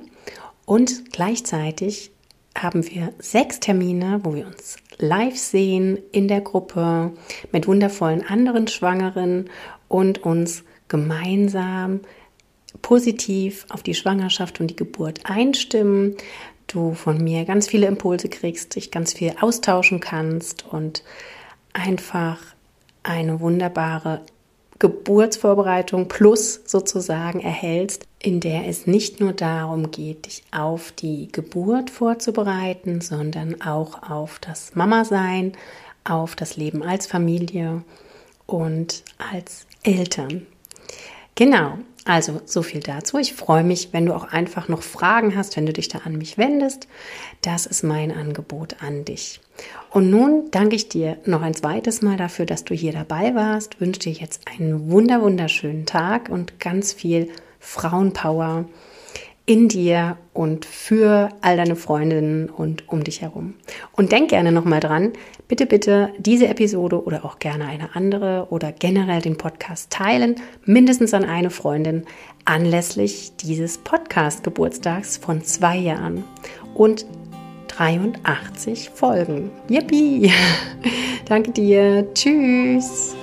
und gleichzeitig haben wir sechs Termine, wo wir uns live sehen in der Gruppe mit wundervollen anderen Schwangeren und uns gemeinsam positiv auf die Schwangerschaft und die Geburt einstimmen, du von mir ganz viele Impulse kriegst, dich ganz viel austauschen kannst und einfach eine wunderbare Geburtsvorbereitung plus sozusagen erhältst, in der es nicht nur darum geht, dich auf die Geburt vorzubereiten, sondern auch auf das Mama-Sein, auf das Leben als Familie und als Eltern. Genau, also so viel dazu. Ich freue mich, wenn du auch einfach noch Fragen hast, wenn du dich da an mich wendest. Das ist mein Angebot an dich. Und nun danke ich dir noch ein zweites Mal dafür, dass du hier dabei warst. Wünsche dir jetzt einen wunder wunderschönen Tag und ganz viel Frauenpower in dir und für all deine Freundinnen und um dich herum. Und denk gerne nochmal dran, bitte, bitte diese Episode oder auch gerne eine andere oder generell den Podcast teilen, mindestens an eine Freundin, anlässlich dieses Podcast-Geburtstags von zwei Jahren und 83 Folgen. Yippie! Danke dir. Tschüss.